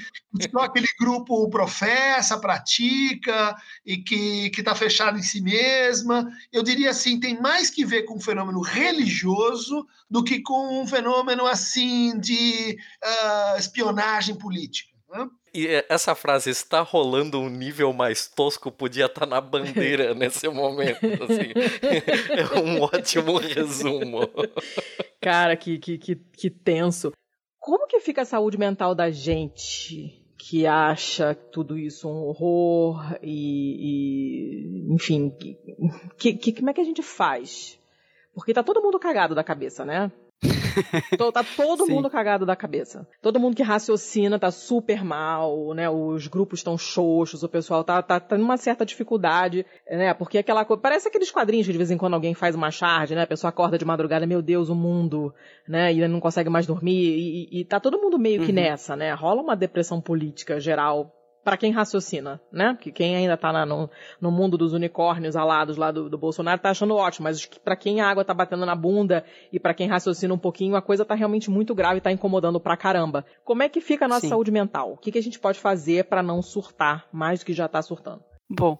só aquele grupo professa, pratica e que está fechado em si mesma. Eu diria assim, tem mais que ver com um fenômeno religioso do que com um fenômeno assim de ah, espionagem política. né? E é, essa frase está rolando um nível mais tosco podia estar na bandeira nesse momento. assim. É um ótimo resumo. Cara, que, que, que, que tenso. Como que fica a saúde mental da gente que acha tudo isso um horror e, e enfim, que, que, como é que a gente faz? Porque tá todo mundo cagado da cabeça, né? To- tá todo mundo cagado da cabeça. Todo mundo que raciocina tá super mal, né? Os grupos estão xoxos, o pessoal tá, tá, tá numa certa dificuldade, né? Porque aquela coisa. Parece aqueles quadrinhos que de vez em quando alguém faz uma charge, né? A pessoa acorda de madrugada, meu Deus, o mundo, né? E não consegue mais dormir. E, e- tá todo mundo meio que Uhum. nessa, né? Rola uma depressão política geral. Pra quem raciocina, né? Que quem ainda tá na- no, no mundo dos unicórnios alados lá do, do Bolsonaro tá achando ótimo, mas pra quem a água tá batendo na bunda e pra quem raciocina um pouquinho, a coisa tá realmente muito grave e tá incomodando pra caramba. Como é que fica a nossa Sim. saúde mental? O que, que a gente pode fazer pra não surtar mais do que já tá surtando? Bom,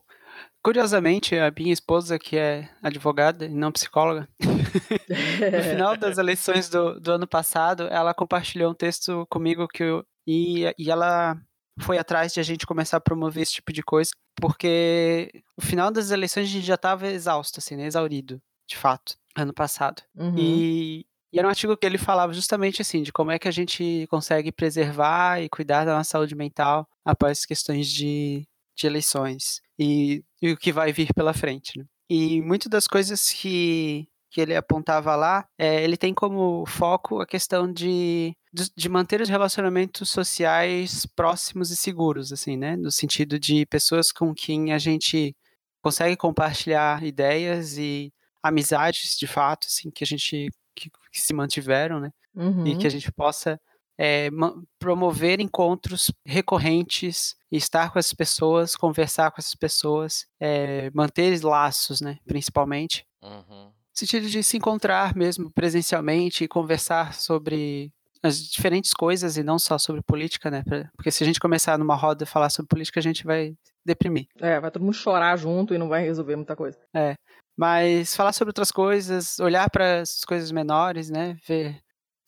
curiosamente, a minha esposa, que é advogada e não psicóloga, no final das eleições do, do ano passado, ela compartilhou um texto comigo que eu, e, e ela foi atrás de a gente começar a promover esse tipo de coisa, porque no final das eleições a gente já estava exausto, assim, né, exaurido, de fato, ano passado. Uhum. E, e era um artigo que ele falava justamente assim, de como é que a gente consegue preservar e cuidar da nossa saúde mental após questões de, de eleições e, e o que vai vir pela frente. Né? E muitas das coisas que, que ele apontava lá, é, ele tem como foco a questão de, de, de manter os relacionamentos sociais próximos e seguros, assim, né? No sentido de pessoas com quem a gente consegue compartilhar ideias e amizades, de fato, assim, que a gente que, que se mantiveram, né? Uhum. E que a gente possa é, promover encontros recorrentes, estar com essas pessoas, conversar com essas pessoas, é, manter laços, né? Principalmente. Uhum. No sentido de se encontrar mesmo presencialmente e conversar sobre as diferentes coisas e não só sobre política, né? Porque se a gente começar numa roda a falar sobre política, a gente vai deprimir. É, vai todo mundo chorar junto e não vai resolver muita coisa. É. Mas falar sobre outras coisas, olhar para as coisas menores, né? Ver.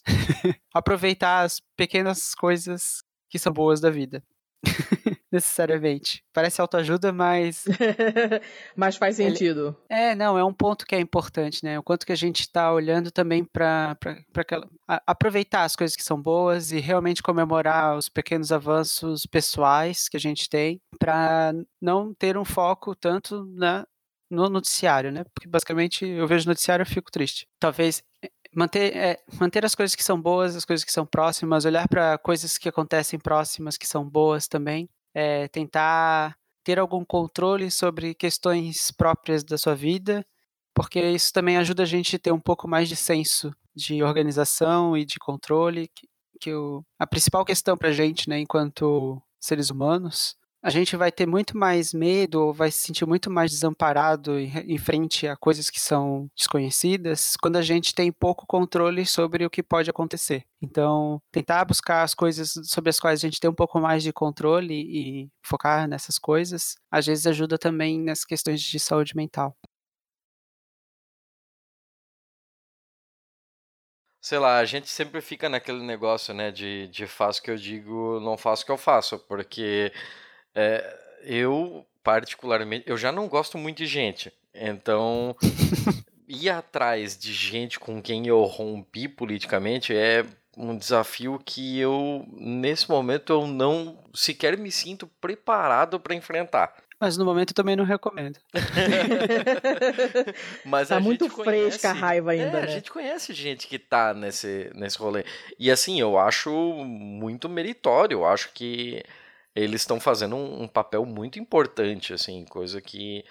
Aproveitar as pequenas coisas que são boas da vida. Necessariamente. Parece autoajuda, mas. Mas faz sentido. É, não, é um ponto que é importante, né? O quanto que a gente está olhando também para aproveitar as coisas que são boas e realmente comemorar os pequenos avanços pessoais que a gente tem, para não ter um foco tanto na, no noticiário, né? Porque basicamente eu vejo noticiário e fico triste. Talvez eh, manter, é, manter as coisas que são boas, as coisas que são próximas, olhar para coisas que acontecem próximas que são boas também, é, tentar ter algum controle sobre questões próprias da sua vida, porque isso também ajuda a gente a ter um pouco mais de senso de organização e de controle, que, que o, a principal questão para a gente, né, enquanto seres humanos, a gente vai ter muito mais medo, ou vai se sentir muito mais desamparado em, re- em frente a coisas que são desconhecidas, quando a gente tem pouco controle sobre o que pode acontecer. Então, tentar buscar as coisas sobre as quais a gente tem um pouco mais de controle e focar nessas coisas, às vezes ajuda também nas questões de saúde mental. Sei lá, a gente sempre fica naquele negócio, né, de, de faço o que eu digo, não faço o que eu faço, porque é, eu, particularmente, eu já não gosto muito de gente, então ir atrás de gente com quem eu rompi politicamente é um desafio que eu, nesse momento, eu não sequer me sinto preparado para enfrentar. Mas no momento eu também não recomendo. Mas Tá a muito gente fresca a raiva ainda, é, né? A gente conhece gente que tá nesse, nesse rolê. E assim, eu acho muito meritório. Eu acho que eles estão fazendo um, um papel muito importante, assim, coisa que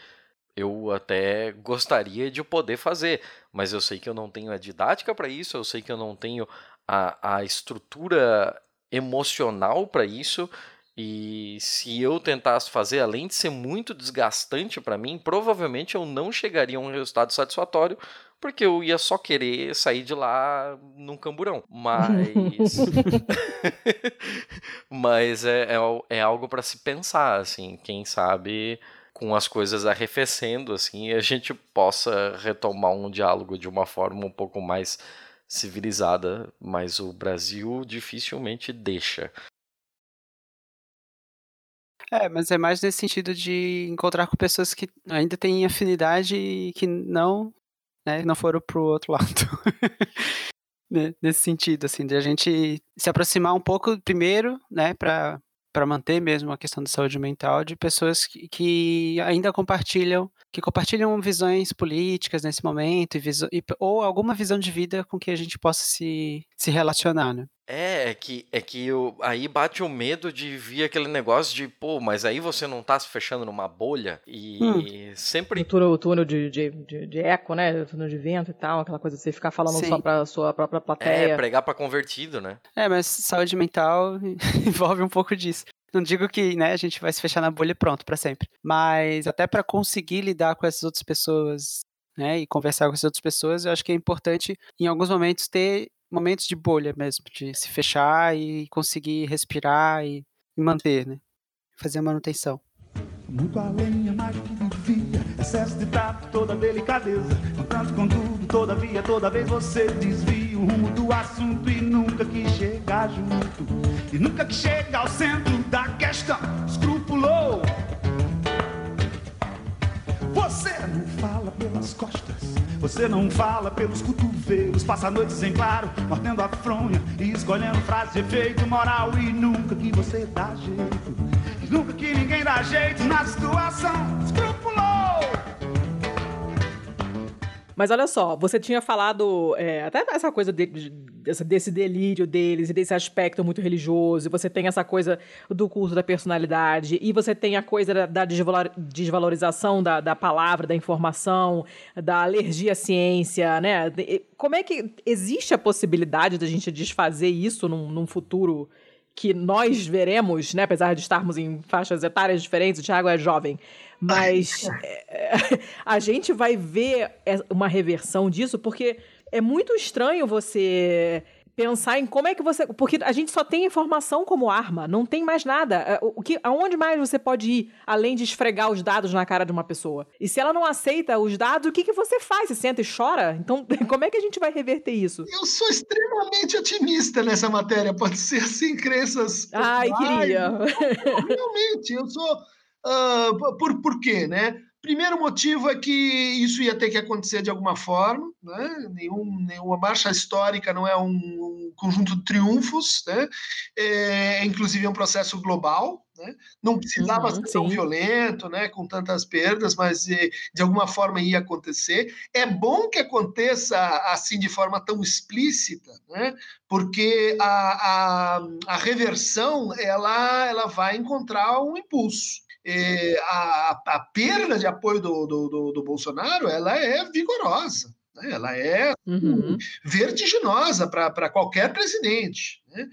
eu até gostaria de poder fazer, mas eu sei que eu não tenho a didática para isso, eu sei que eu não tenho a, a estrutura emocional para isso. E se eu tentasse fazer, além de ser muito desgastante para mim, provavelmente eu não chegaria a um resultado satisfatório, porque eu ia só querer sair de lá num camburão. Mas. Mas é, é, é algo para se pensar, assim. Quem sabe com as coisas arrefecendo, assim, a gente possa retomar um diálogo de uma forma um pouco mais civilizada, mas o Brasil dificilmente deixa. É, mas é mais nesse sentido de encontrar com pessoas que ainda têm afinidade e que não, né, não foram pro outro lado. Nesse sentido, assim, de a gente se aproximar um pouco primeiro, né, para para manter mesmo a questão da saúde mental de pessoas que, que, ainda compartilham que compartilham visões políticas nesse momento e, e, ou alguma visão de vida com que a gente possa se, se relacionar, né? É, é que, é que eu, aí bate o medo de vir aquele negócio de, pô, mas aí você não tá se fechando numa bolha e hum. sempre... O túnel, o túnel de, de, de, de, eco, né, o túnel de vento e tal, aquela coisa de você ficar falando Sim. só pra sua própria plateia. É, pregar pra convertido, né? É, mas saúde mental envolve um pouco disso. Não digo que né, a gente vai se fechar na bolha e pronto para sempre. Mas até para conseguir lidar com essas outras pessoas né, e conversar com essas outras pessoas, eu acho que é importante, em alguns momentos, ter momentos de bolha mesmo, de se fechar e conseguir respirar e, manter, né? Fazer a manutenção. Muito além é mais do excesso de tato, toda delicadeza. Tanto contudo, todavia, toda vez você desvia o rumo do assunto e nunca que chega junto. E nunca que chega ao centro da questão, escrupulou. Você não fala pelas costas você não fala pelos cotovelos, passa noites em claro, mordendo a fronha e escolhendo frase de efeito moral. E nunca que você dá jeito, nunca que ninguém dá jeito na situação. Escrupulou! Mas olha só, você tinha falado é, até essa coisa de, de, desse delírio deles e desse aspecto muito religioso, você tem essa coisa do culto da personalidade, e você tem a coisa da, da desvalorização da, da palavra, da informação, da alergia à ciência, né? Como é que existe a possibilidade da gente desfazer isso num, num futuro que nós veremos, né, apesar de estarmos em faixas etárias diferentes, o Thiago é jovem, mas é, a gente vai ver uma reversão disso, porque é muito estranho você pensar em como é que você. Porque a gente só tem informação como arma, não tem mais nada. É, o que, aonde mais você pode ir além de esfregar os dados na cara de uma pessoa? E se ela não aceita os dados, o que, que você faz? Você senta e chora? Então, como é que a gente vai reverter isso? Eu sou extremamente otimista nessa matéria. Pode ser assim, crenças. Ai, queria. Realmente, eu sou. Uh, por, por quê, né? Primeiro motivo é que isso ia ter que acontecer de alguma forma, né? Nenhum, nenhuma marcha histórica não é um, um conjunto de triunfos, né? É, inclusive é um processo global, né? Não precisava uhum, ser tão violento, né? Com tantas perdas, mas de, de alguma forma ia acontecer. É bom que aconteça assim de forma tão explícita, né? Porque a, a, a reversão ela, ela vai encontrar um impulso é, a, a, perda de apoio do, do, do, do, Bolsonaro ela é vigorosa, né? ela é uhum. vertiginosa para qualquer presidente. Né?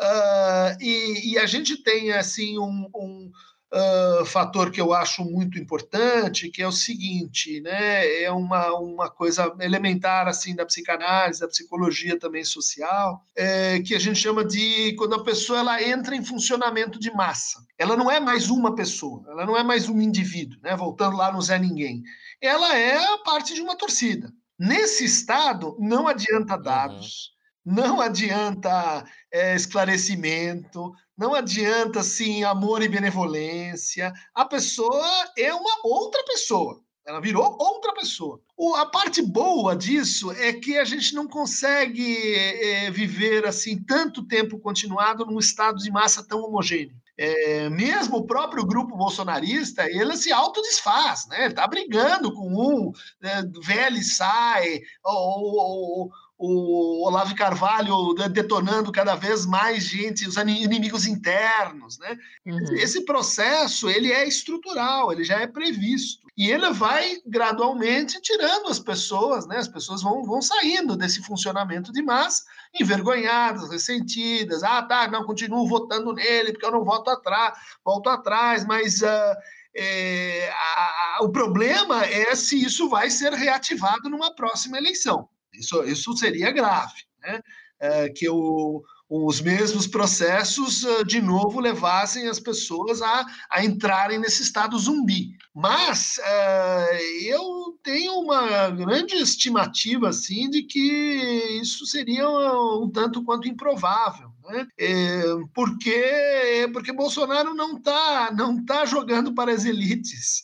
Uh, e, e, a gente tem assim um, um uh, fator que eu acho muito importante, que é o seguinte, né? É uma, uma coisa elementar assim da psicanálise, da psicologia também social, é, que a gente chama de quando a pessoa ela entra em funcionamento de massa. Ela não é mais uma pessoa, ela não é mais um indivíduo, né? Voltando lá no Zé Ninguém. Ela é a parte de uma torcida. Nesse estado, não adianta uhum. dados, uhum. não adianta é, esclarecimento, não adianta assim amor e benevolência. A pessoa é uma outra pessoa. Ela virou outra pessoa. O, a parte boa disso é que a gente não consegue é, viver assim tanto tempo continuado num estado de massa tão homogêneo. É, mesmo o próprio grupo bolsonarista, ele se autodesfaz, né? Ele está brigando com um, é, velho sai, ou, ou, o Olavo Carvalho detonando cada vez mais gente, os inimigos internos, né? Uhum. Esse processo, ele é estrutural, ele já é previsto. E ele vai gradualmente tirando as pessoas, né? As pessoas vão, vão saindo desse funcionamento de massa, envergonhadas, ressentidas. Ah, tá, não, continuo votando nele, porque eu não voto atrás, volto atrás, mas... Uh, é, a, a, o problema é se isso vai ser reativado numa próxima eleição. Isso, isso seria grave, né? É, que o, os mesmos processos, ah, de novo, levassem as pessoas a, a entrarem nesse estado zumbi. Mas é, eu tenho uma grande estimativa, assim, de que isso seria um, um tanto quanto improvável. Né? É, porque, porque Bolsonaro não está não tá jogando para as elites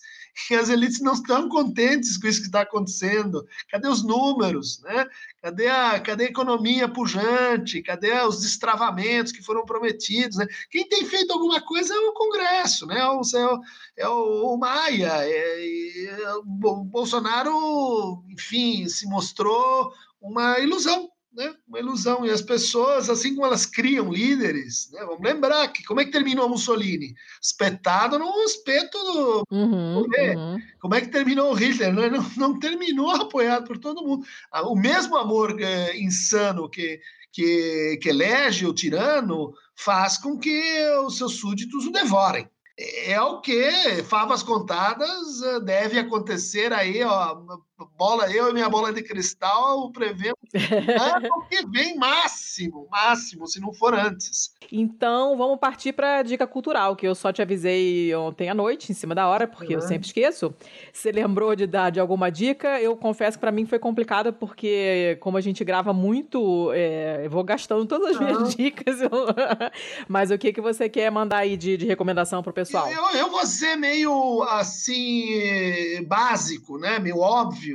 e as elites não estão contentes com isso que está acontecendo. Cadê os números? Né? Cadê, a, cadê a economia pujante? Cadê os destravamentos que foram prometidos? Né? Quem tem feito alguma coisa é o Congresso, né? o, é o, o Maia. É, é, o Bolsonaro, enfim, se mostrou uma ilusão né? uma ilusão. E as pessoas, assim como elas criam líderes, né? vamos lembrar que como é que terminou Mussolini? Espetado no espeto do. Uhum, uhum. Como é que terminou o Hitler? Não, não, não, terminou apoiado por todo mundo. Ah, o mesmo amor é, insano que, que, que elege o tirano faz com que os seus súditos o devorem é o que favas contadas eh, deve acontecer aí, ó, bola, eu e minha bola de cristal prevemos o que vem máximo, máximo, se não for antes. Então, vamos partir para a dica cultural, que eu só te avisei ontem à noite, em cima da hora, porque uhum. eu sempre esqueço. Você lembrou de dar de alguma dica? Eu confesso que para mim foi complicado, porque como a gente grava muito, é, eu vou gastando todas as uhum. minhas dicas. Eu... Mas o que, que você quer mandar aí de, de recomendação pro pessoal? Eu, eu vou ser meio, assim, básico, né? Meio óbvio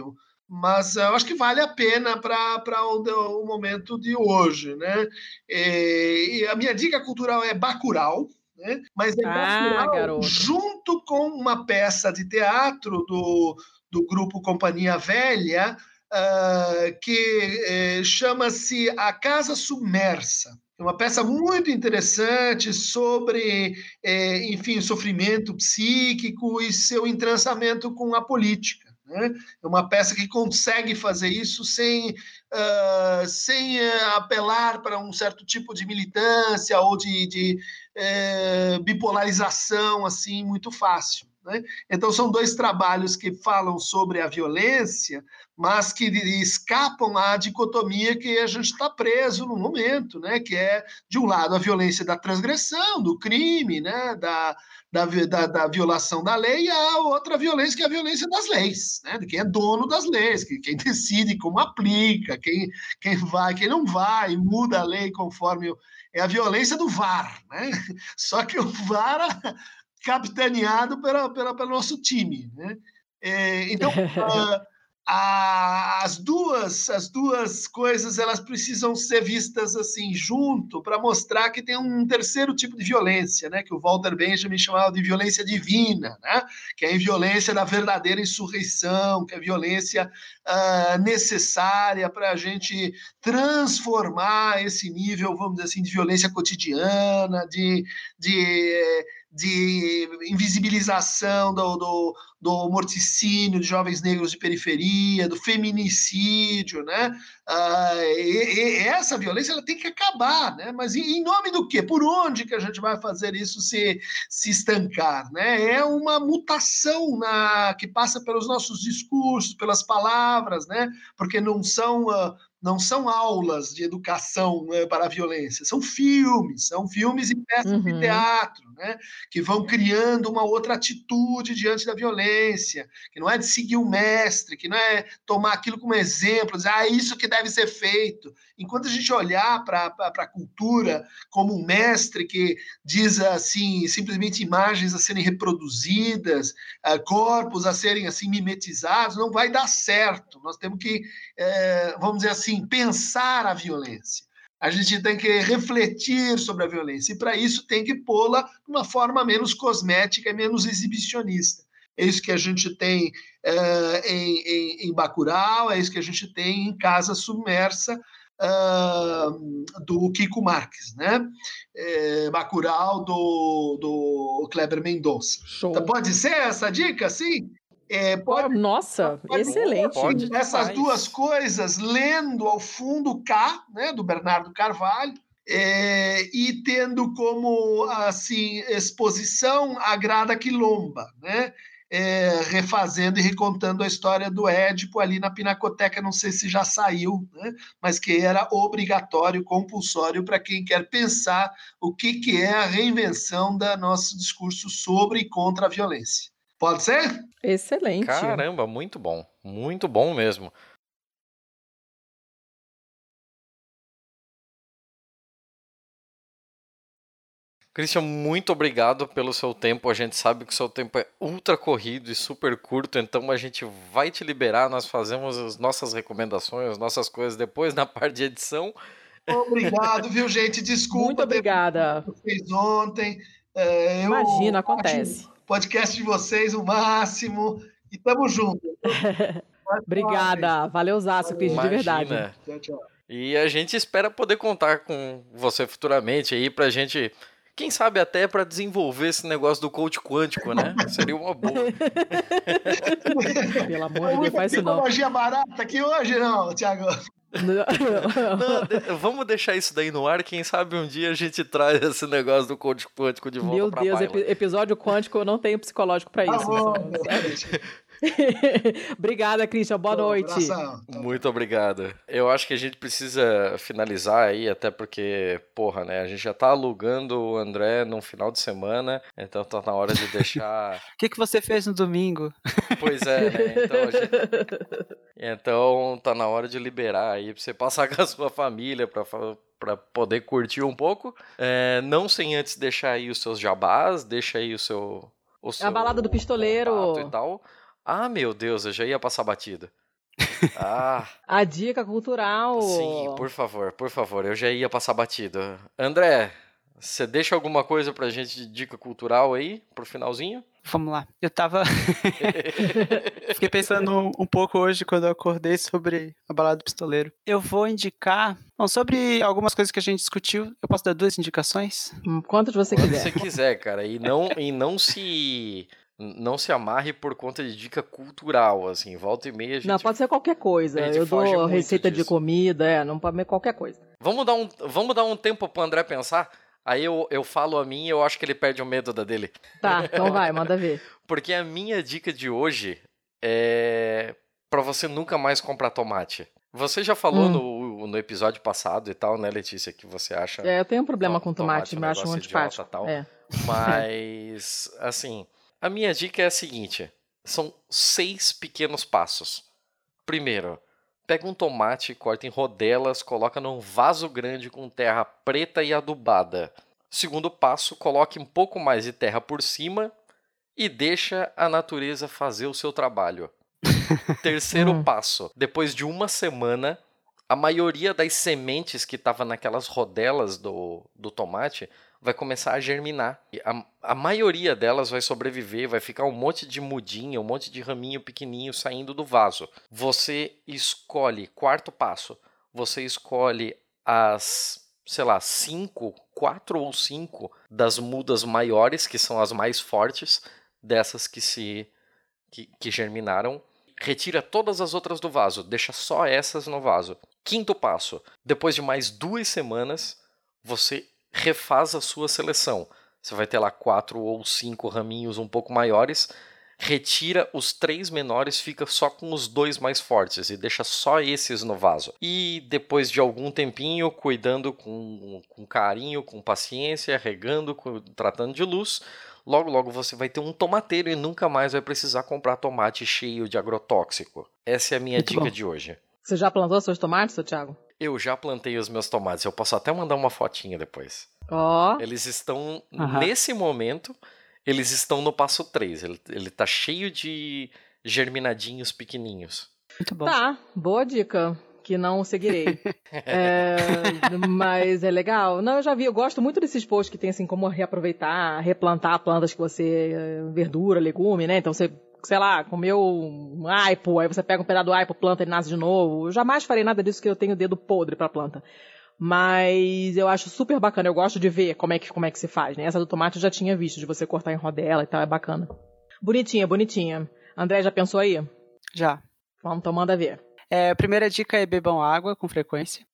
mas eu acho que vale a pena para o, o, momento de hoje, né? E, e, a minha dica cultural é Bacurau, né? Mas é ah, Bacurau junto com uma peça de teatro do, do grupo Companhia Velha, uh, que uh, chama-se A Casa Submersa. É uma peça muito interessante sobre, eh, enfim, sofrimento psíquico e seu entrançamento com a política. Né? É uma peça que consegue fazer isso sem, uh, sem uh, apelar para um certo tipo de militância ou de, de uh, bipolarização assim muito fácil. Né? Então, são dois trabalhos que falam sobre a violência, mas que escapam à dicotomia que a gente está preso no momento, né? que é, de um lado, a violência da transgressão, do crime, né? da, da, da, da, violação da lei, e a outra violência, que é a violência das leis, né? de quem é dono das leis, que, quem decide como aplica, quem, quem vai, quem não vai, muda a lei conforme. É a violência do VAR, né? Só que o VAR capitaneado pela, pela, pelo nosso time. Né? É, então, uh, as duas as duas coisas elas precisam ser vistas assim junto para mostrar que tem um terceiro tipo de violência, né? Que o Walter Benjamin chamava de violência divina, né? Que é a violência da verdadeira insurreição, que é a violência uh, necessária para a gente transformar esse nível, vamos dizer assim, de violência cotidiana, de, de de invisibilização do, do, do, morticínio de jovens negros de periferia, do feminicídio, né? Ah, e, e essa violência ela tem que acabar, né? Mas em, nome do quê? Por onde que a gente vai fazer isso se, se estancar, né? É uma mutação na, que passa pelos nossos discursos, pelas palavras, né? Porque não são uh, não são aulas de educação né, para a violência, são filmes, são filmes e peças uhum. de teatro, né, que vão criando uma outra atitude diante da violência, que não é de seguir o mestre, que não é tomar aquilo como exemplo, dizer, ah, isso que deve ser feito. Enquanto a gente olhar para a cultura como um mestre que diz assim, simplesmente imagens a serem reproduzidas, uh, corpos a serem assim mimetizados, não vai dar certo. Nós temos que, uh, vamos dizer assim, pensar a violência. A gente tem que refletir sobre a violência e para isso tem que pô-la de uma forma menos cosmética e menos exibicionista. é isso que a gente tem eh, em, em, em Bacurau, é isso que a gente tem em Casa Submersa, ah, do Kiko Marques, né? É, Bacurau do, do Kleber Mendonça. Então, pode ser essa dica, sim? É, pode, Nossa, pode- excelente. Pode essas demais. duas coisas, lendo ao fundo K, né, do Bernardo Carvalho, é, e tendo como assim exposição a Grada Quilomba, né? É, refazendo e recontando a história do Édipo ali na Pinacoteca, não sei se já saiu, né? mas que era obrigatório, compulsório para quem quer pensar o que, que é a reinvenção do nosso discurso sobre e contra a violência. Pode ser? Excelente. Caramba, muito bom. Muito bom mesmo. Christian, muito obrigado pelo seu tempo. A gente sabe que o seu tempo é ultra corrido e super curto, então a gente vai te liberar. Nós fazemos as nossas recomendações, as nossas coisas depois na parte de edição. Obrigado, viu, gente? Desculpa Muito obrigada. vocês ontem. É, eu Imagina, acho acontece. o podcast de vocês o máximo. E tamo junto. Obrigada. Valeu, Zaço, Cris, de verdade. Tchau, tchau. E a gente espera poder contar com você futuramente aí pra gente, quem sabe até pra desenvolver esse negócio do coach quântico, né? Seria uma boa. Pelo amor de Deus, faz isso não. Tecnologia barata aqui hoje, não, Thiago. Não, vamos deixar isso daí no ar. Quem sabe um dia a gente traz esse negócio do coach quântico de volta Meu pra Deus, epi- episódio quântico, eu não tenho psicológico pra Tá isso. Sério. Obrigada, Christian. Boa noite. Abração. Muito obrigado. Eu acho que a gente precisa finalizar aí, até porque, porra, né? A gente já tá alugando o André num final de semana, então tá na hora de deixar. O que, que você fez no domingo? Pois é, né? Então, a gente- então tá na hora de liberar aí pra você passar com a sua família pra, pra poder curtir um pouco. É, não sem antes deixar aí os seus jabás, deixa aí o seu. O É a balada do pistoleiro. E tal. Ah, meu Deus, eu já ia passar batida. Ah. A dica cultural. Sim, por favor, por favor, eu já ia passar batido. André, você deixa alguma coisa pra gente de dica cultural aí, pro finalzinho? Vamos lá. Eu tava. Fiquei pensando um pouco hoje quando eu acordei sobre a balada do pistoleiro. Eu vou indicar. Bom, sobre algumas coisas que a gente discutiu, eu posso dar duas indicações? Hum, Quantas você Quando quiser. você quiser, cara, e não, e não se não se amarre por conta de dica cultural, assim, volta e meia a gente... Não, pode ser qualquer coisa. Eu dou receita de disso. comida, é, não pode ser qualquer coisa. Vamos dar um, vamos dar um tempo pro André pensar? Aí eu, eu falo a minha e eu acho que ele perde o medo da dele. Tá, então vai, manda ver. Porque a minha dica de hoje é pra você nunca mais comprar tomate. Você já falou Hum. no, no episódio passado e tal, né, Letícia, que você acha É, eu tenho um problema to- com tomate, um me acho um antipático. tal. É. Mas, assim, a minha dica é a seguinte: são seis pequenos passos. Primeiro, pega um tomate, corta em rodelas, coloca num vaso grande com terra preta e adubada. Segundo passo, coloque um pouco mais de terra por cima e deixa a natureza fazer o seu trabalho. Terceiro Hum. passo, depois de uma semana, a maioria das sementes que estava naquelas rodelas do, do tomate vai começar a germinar. A, a maioria delas vai sobreviver, vai ficar um monte de mudinha, um monte de raminho pequenininho saindo do vaso. Você escolhe, quarto passo, você escolhe as, sei lá, cinco, quatro ou cinco das mudas maiores, que são as mais fortes, dessas que se que, que germinaram. Retira todas as outras do vaso, deixa só essas no vaso. Quinto passo: depois de mais duas semanas, você refaz a sua seleção. Você vai ter lá quatro ou cinco raminhos um pouco maiores. Retira os três menores, fica só com os dois mais fortes e deixa só esses no vaso. E depois de algum tempinho, cuidando com, com carinho, com paciência, regando, cu- tratando de luz, logo logo você vai ter um tomateiro e nunca mais vai precisar comprar tomate cheio de agrotóxico. Essa é a minha Muito dica bom. de hoje. Você já plantou seus tomates, seu Thiago? Eu já plantei os meus tomates, eu posso até mandar uma fotinha depois. Ó, Eles estão, Aham. nesse momento, eles estão no passo 3. Ele, ele tá cheio de germinadinhos pequenininhos. Muito bom. tá, boa dica. que não seguirei. É, mas é legal. Não, eu já vi, eu gosto muito desses posts que tem assim como reaproveitar, replantar plantas que você. eh, verdura, legume, né? Então você, sei lá, comeu um aipo, aí você pega um pedaço do aipo, planta e nasce de novo. Eu jamais farei nada disso que eu tenho dedo podre pra planta. Mas eu acho super bacana, eu gosto de ver como é que, como é que se faz, né? Essa do tomate eu já tinha visto, de você cortar em rodela e tal, é bacana. Bonitinha, bonitinha. André, já pensou aí? Já. Vamos, então manda ver. É, a primeira dica é bebam água com frequência.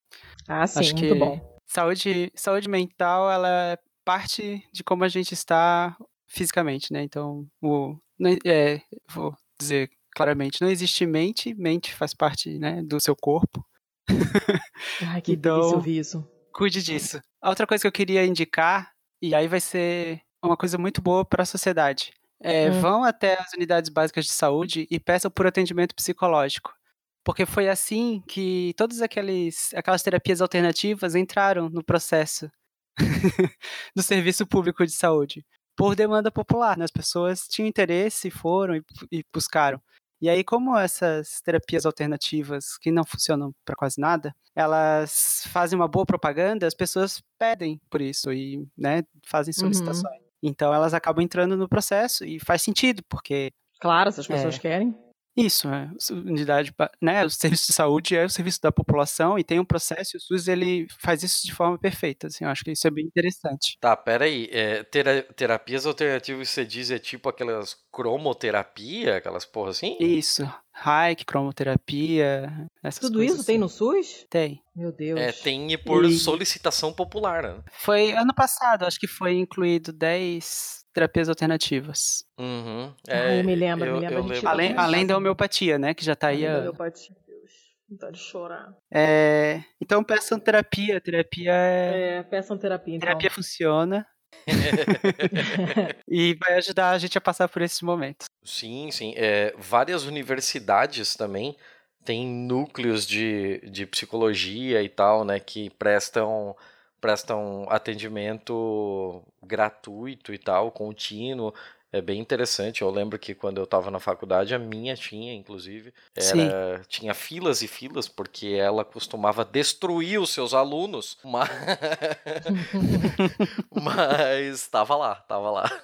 Ah, sim, Acho muito que bom. Saúde, saúde mental, ela é parte de como a gente está fisicamente, né? Então, o, não- é, vou dizer claramente, não existe mente, mente faz parte né, do seu corpo. Ai, que Então- ouvir isso. Cuide disso. A outra coisa que eu queria indicar, e aí vai ser uma coisa muito boa para a sociedade, é Hum. vão até as unidades básicas de saúde e peçam por atendimento psicológico. Porque foi assim que todas aqueles, aquelas terapias alternativas entraram no processo do serviço público de saúde, por demanda popular. né? As pessoas tinham interesse, foram e, e buscaram. E aí, como essas terapias alternativas, que não funcionam para quase nada, elas fazem uma boa propaganda, as pessoas pedem por isso e né, fazem Uhum. solicitações. Então, elas acabam entrando no processo e faz sentido, porque Claro, se as pessoas É. querem. Isso, é, unidade, né, o serviço de saúde é o serviço da população e tem um processo e o SUS ele faz isso de forma perfeita, assim, eu acho que isso é bem interessante. Tá, pera aí. É, tera- terapias alternativas, você diz, é tipo aquelas cromoterapia, aquelas porra assim? Isso, Reiki, cromoterapia, essas Tudo coisas isso tem assim. no SUS? Tem. Meu Deus. É, tem por E- solicitação popular, né? Foi ano passado, acho que foi incluído 10 terapias alternativas. Uhum. Ah, eu me lembro, eu, me lembro, eu a lembro Além, além da homeopatia, né, que já tá aí meu pai, Deus. Vontade de chorar. É, então peçam terapia. Terapia é. É, peçam terapia, então. Terapia funciona. e vai ajudar a gente a passar por esses momentos. Sim, sim. É, várias universidades também têm núcleos de, de psicologia e tal, né, que prestam, prestam atendimento gratuito e tal, contínuo. É bem interessante. Eu lembro que quando eu estava na faculdade, a minha tinha, inclusive, era, tinha filas e filas, porque ela costumava destruir os seus alunos, mas estava lá, estava lá.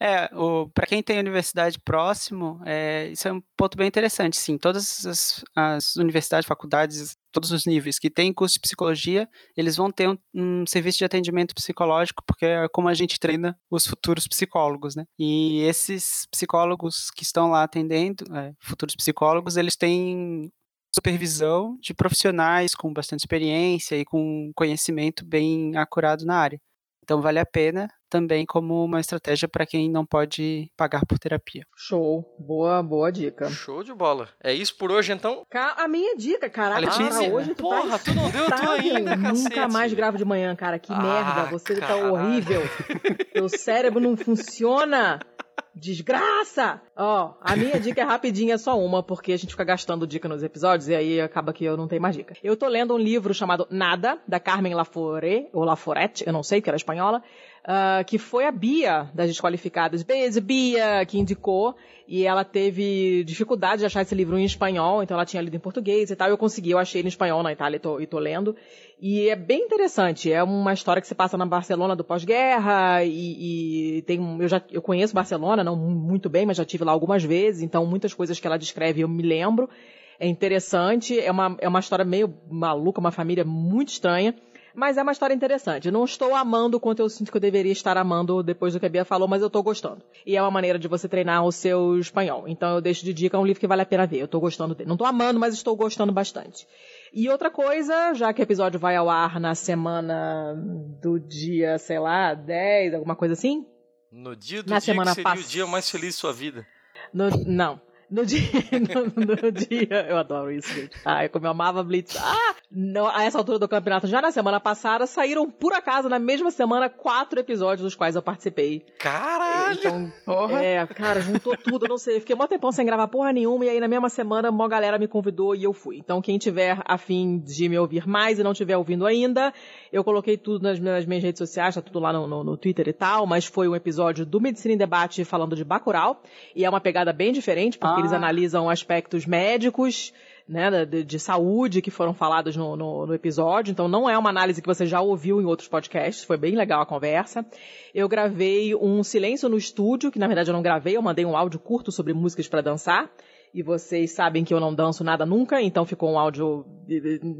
É, para quem tem universidade próximo, é, isso é um ponto bem interessante, sim. Todas as, as universidades, faculdades, todos os níveis que têm curso de psicologia, eles vão ter um, um serviço de atendimento psicológico, porque é como a gente treina os futuros psicólogos, né? E esses psicólogos que estão lá atendendo, é, futuros psicólogos, eles têm supervisão de profissionais com bastante experiência e com conhecimento bem acurado na área. Então vale a pena também como uma estratégia para quem não pode pagar por terapia. Show. Boa, boa dica. Show de bola. É isso por hoje, então? Ca- A minha dica, caraca, Letícia, cara, hoje tu porra, tá tu não deu irritável. ainda, Nunca cacete. mais gravo de manhã, cara. Que Ah, merda. Você tá caralho. horrível. Teu cérebro não funciona. Desgraça! Ó, a minha dica é rapidinha, é só uma, porque a gente fica gastando dica nos episódios e aí acaba que eu não tenho mais dica. Eu tô lendo um livro chamado Nada, da Carmen Lafore, ou Laforette, eu não sei, que era espanhola, ah, que foi a Bia das Desqualificadas. Beijo, Bia, que indicou. E ela teve dificuldade de achar esse livro em espanhol, então ela tinha lido em português e tal. Eu consegui, eu achei ele em espanhol na Itália e tô, e tô lendo. E é bem interessante. É uma história que se passa na Barcelona do pós-guerra e, e tem eu já eu conheço Barcelona, não muito bem, mas já tive lá algumas vezes. Então muitas coisas que ela descreve eu me lembro. É interessante. É uma é uma história meio maluca, uma família muito estranha. Mas é uma história interessante. Não estou amando quanto eu sinto que eu deveria estar amando depois do que a Bia falou, mas eu estou gostando. E é uma maneira de você treinar o seu espanhol. Então eu deixo de dica, é um livro que vale a pena ver. Eu estou gostando dele. Não estou amando, mas estou gostando bastante. E outra coisa, já que o episódio vai ao ar na semana do dia, sei lá, 10, alguma coisa assim? No dia do Na dia semana que seria pass- o dia mais feliz de sua vida. No- não. No dia, no, no dia, eu adoro isso, gente. Ai, como eu amava Blitz. Ah, não, a essa altura do campeonato, já na semana passada, saíram por acaso, na mesma semana, quatro episódios dos quais eu participei. Caralho! Então, é, cara, juntou tudo, eu não sei. Fiquei mó tempão sem gravar porra nenhuma, e aí na mesma semana, uma galera me convidou e eu fui. Então, quem tiver afim de me ouvir mais e não tiver ouvindo ainda, eu coloquei tudo nas, nas minhas redes sociais, tá tudo lá no, no, no Twitter e tal, mas foi um episódio do Medicina em Debate falando de Bacurau, e é uma pegada bem diferente, porque Ah. Eles analisam aspectos médicos né, de, de saúde que foram falados no, no, no, episódio. Então não é uma análise que você já ouviu em outros podcasts, foi bem legal a conversa. Eu gravei um silêncio no estúdio, que na verdade eu não gravei, eu mandei um áudio curto sobre músicas para dançar. E vocês sabem que eu não danço nada nunca, então ficou um áudio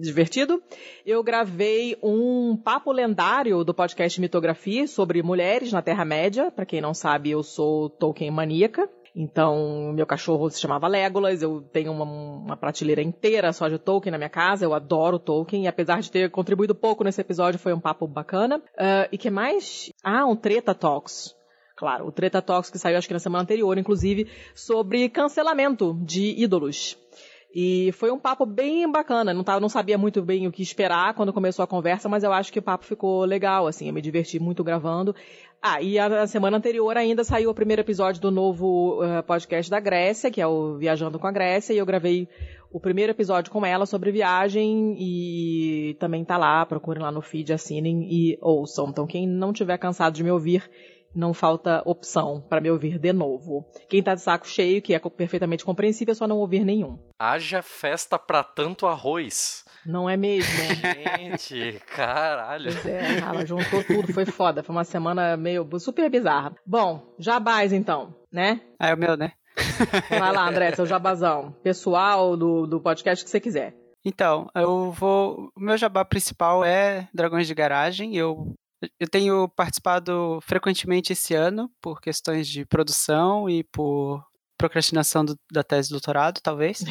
divertido. Eu gravei um papo lendário do podcast Mitografia sobre mulheres na Terra-média. Para quem não sabe, eu sou Tolkien maníaca. Então, meu cachorro se chamava Legolas, eu tenho uma, uma, prateleira inteira só de Tolkien na minha casa, eu adoro Tolkien, e apesar de ter contribuído pouco nesse episódio, foi um papo bacana. Uh, e que mais? Ah, um Treta Talks. Claro, o Treta Talks que saiu acho que na semana anterior, inclusive, sobre cancelamento de ídolos. E foi um papo bem bacana. Não, tava, não sabia muito bem o que esperar quando começou a conversa, mas eu acho que o papo ficou legal, assim. Eu me diverti muito gravando. Ah, e a, a semana anterior ainda saiu o primeiro episódio do novo uh, podcast da Grécia, que é o Viajando com a Grécia, e eu gravei o primeiro episódio com ela sobre viagem e também tá lá, procurem lá no feed, assinem e ouçam. Então quem não tiver cansado de me ouvir não falta opção para me ouvir de novo. Quem tá de saco cheio, que é perfeitamente compreensível, é só não ouvir nenhum. Haja festa pra tanto arroz. Não é mesmo? Gente, caralho. Pois é, ela juntou tudo, foi foda. Foi uma semana meio super bizarra. Bom, jabás então, né? Ah, é o meu, né? Vai lá, André, seu jabazão. Pessoal do, do podcast que você quiser. Então, eu vou. O meu jabá principal é Dragões de Garagem. Eu eu tenho participado frequentemente esse ano por questões de produção e por procrastinação do, da tese de doutorado, talvez.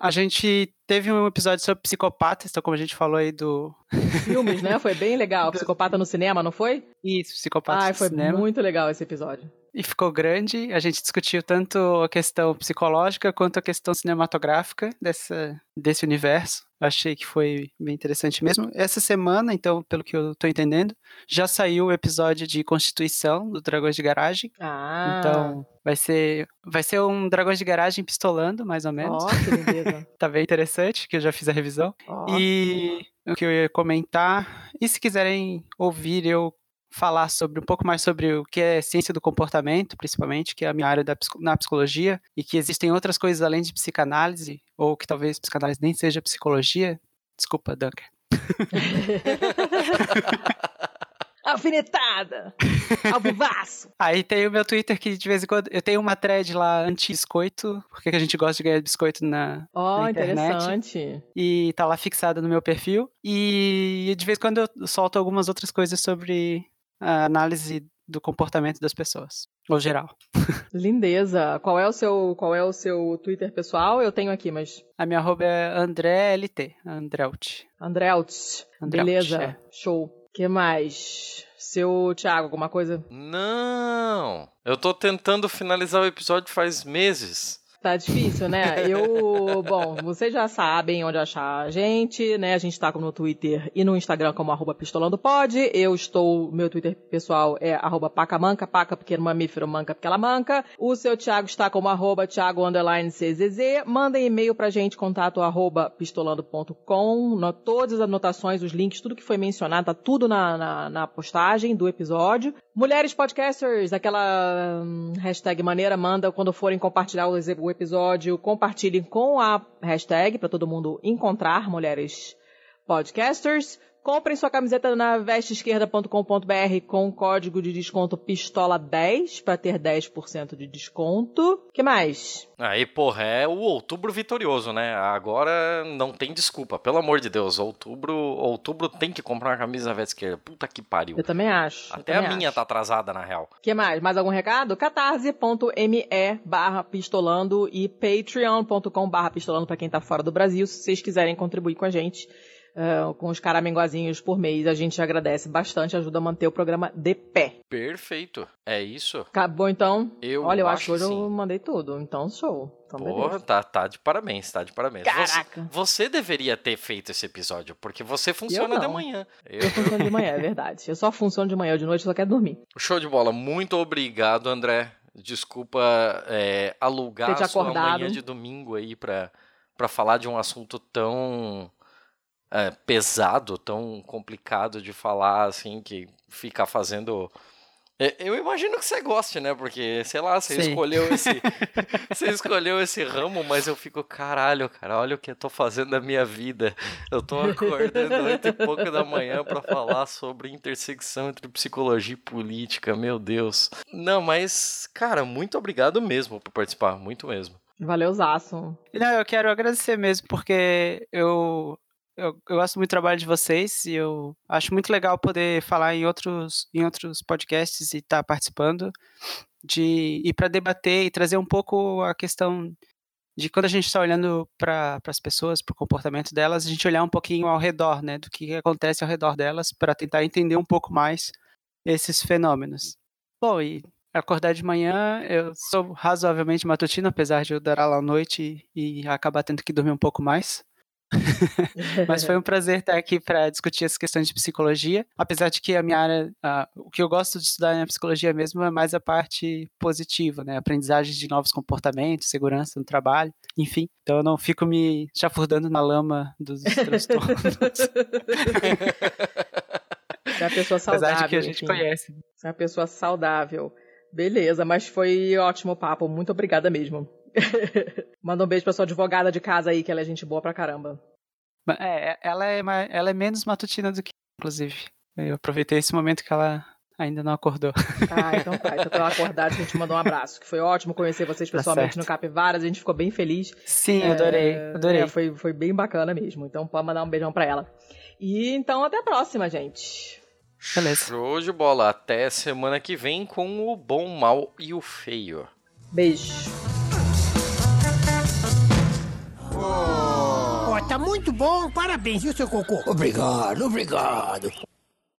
a gente teve um episódio sobre psicopatas, então como a gente falou aí do... Filmes, né? Foi bem legal. Psicopata no cinema, não foi? Isso, psicopata ah, no cinema. foi muito legal esse episódio e ficou grande. A gente discutiu tanto a questão psicológica quanto a questão cinematográfica dessa, desse universo. Achei que foi bem interessante mesmo. Essa semana, então, pelo que eu tô entendendo, já saiu o episódio de Constituição do Dragões de Garagem. Ah. Então, vai ser vai ser um Dragões de Garagem pistolando, mais ou menos. Ó, oh, que tá bem interessante, que eu já fiz a revisão. Oh. E o que eu ia comentar, e se quiserem ouvir eu falar sobre um pouco mais sobre o que é ciência do comportamento, principalmente, que é a minha área da, na psicologia, e que existem outras coisas além de psicanálise, ou que talvez psicanálise nem seja psicologia. Desculpa, Dunker. Alfinetada! Alvivaço! Aí tem o meu Twitter que de vez em quando eu tenho uma thread lá anti-biscoito, porque a gente gosta de ganhar biscoito na, oh, internet. interessante. E tá lá fixada no meu perfil. E de vez em quando eu solto algumas outras coisas sobre a análise do comportamento das pessoas, ou geral. Lindeza. Qual é o seu, qual é o seu Twitter pessoal? Eu tenho aqui, mas a minha arroba é AndréLT, Andreut. Andreut. Beleza. É. Show. Que mais? Seu Thiago, alguma coisa? Não. Eu tô tentando finalizar o episódio faz meses. Tá difícil, né? Eu, bom, vocês já sabem onde achar a gente, né? A gente tá no Twitter e no Instagram como arroba pistolandopod. Eu estou, meu Twitter pessoal é arroba pacamanca, paca porque é mamífero, manca porque ela manca. O seu Thiago está como arroba thiago underline czz. Mandem e-mail pra gente, contato arroba pistolando.com. Todas as anotações, os links, tudo que foi mencionado, tá tudo na, na, na postagem do episódio. Mulheres Podcasters, aquela hum, hashtag maneira, manda quando forem compartilhar o episódio, compartilhem com a hashtag para todo mundo encontrar Mulheres Podcasters. Comprem sua camiseta na vesteesquerda.com.br com código de desconto pistola10 para ter 10% de desconto. que mais? Aí, porra, é o outubro vitorioso, né? Agora não tem desculpa, pelo amor de Deus. Outubro, outubro tem que comprar uma camisa na Veste Esquerda. Puta que pariu. Eu também acho. Até a minha acho. tá atrasada, na real. que mais? Mais algum recado? catarse.me barra pistolando e patreon.com barra pistolando para quem tá fora do Brasil, se vocês quiserem contribuir com a gente uh, com os caramingozinhos por mês. A gente agradece bastante, ajuda a manter o programa de pé. Perfeito. É isso. Acabou então? Eu Olha, eu acho que hoje eu mandei tudo. Então, show. Então, Porra, tá, tá de parabéns, tá de parabéns. Caraca. Você, você deveria ter feito esse episódio, porque você funciona de manhã. Eu... eu funciono de manhã, é verdade. Eu só funciono de manhã, de noite só quero dormir. Show de bola. Muito obrigado, André. Desculpa é, alugar a sua acordado. manhã de domingo aí pra, pra falar de um assunto tão é, pesado, tão complicado de falar, assim, que ficar fazendo É, Eu imagino que você goste, né? Porque, sei lá, você Sim. escolheu esse. você escolheu esse ramo, mas eu fico, caralho, cara, olha o que eu tô fazendo da minha vida. Eu tô acordando oito e pouco da manhã pra falar sobre intersecção entre psicologia e política, meu Deus. Não, mas, cara, muito obrigado mesmo por participar, muito mesmo. Valeu, Zaço. Não, eu quero agradecer mesmo, porque eu, eu, eu gosto muito do trabalho de vocês e eu acho muito legal poder falar em outros, em outros podcasts e estar participando de e para debater e trazer um pouco a questão de quando a gente está olhando para as pessoas, para o comportamento delas, a gente olhar um pouquinho ao redor, né, do que acontece ao redor delas, para tentar entender um pouco mais esses fenômenos. Bom, e acordar de manhã, eu sou razoavelmente matutino, apesar de eu dar aula à noite e, e acabar tendo que dormir um pouco mais. Mas foi um prazer estar aqui para discutir essas questões de psicologia, apesar de que a minha área, o que eu gosto de estudar na psicologia mesmo é mais a parte positiva, né? Aprendizagem de novos comportamentos, segurança no trabalho, enfim. Então eu não fico me chafurdando na lama dos transtornos. Você é uma pessoa Apesar saudável. de que a gente enfim. conhece. Você é uma pessoa saudável. Beleza, mas foi ótimo papo. Muito obrigada mesmo. Manda um beijo pra sua advogada de casa aí, que ela é gente boa pra caramba. É, ela é, ela é menos matutina do que eu, inclusive. Eu aproveitei esse momento que ela ainda não acordou. Ah, então tá. Então pela acordada a gente mandou um abraço. Que foi ótimo conhecer vocês Tá pessoalmente certo. no Capivaras. A gente ficou bem feliz. Sim, adorei, adorei. É, foi, foi bem bacana mesmo. Então pode mandar um beijão pra ela. E então até a próxima, gente. Beleza. Show de bola. Até semana que vem com o bom, mal e o feio. Beijo. Ó, tá muito bom. Parabéns, viu, seu cocô? Obrigado, obrigado.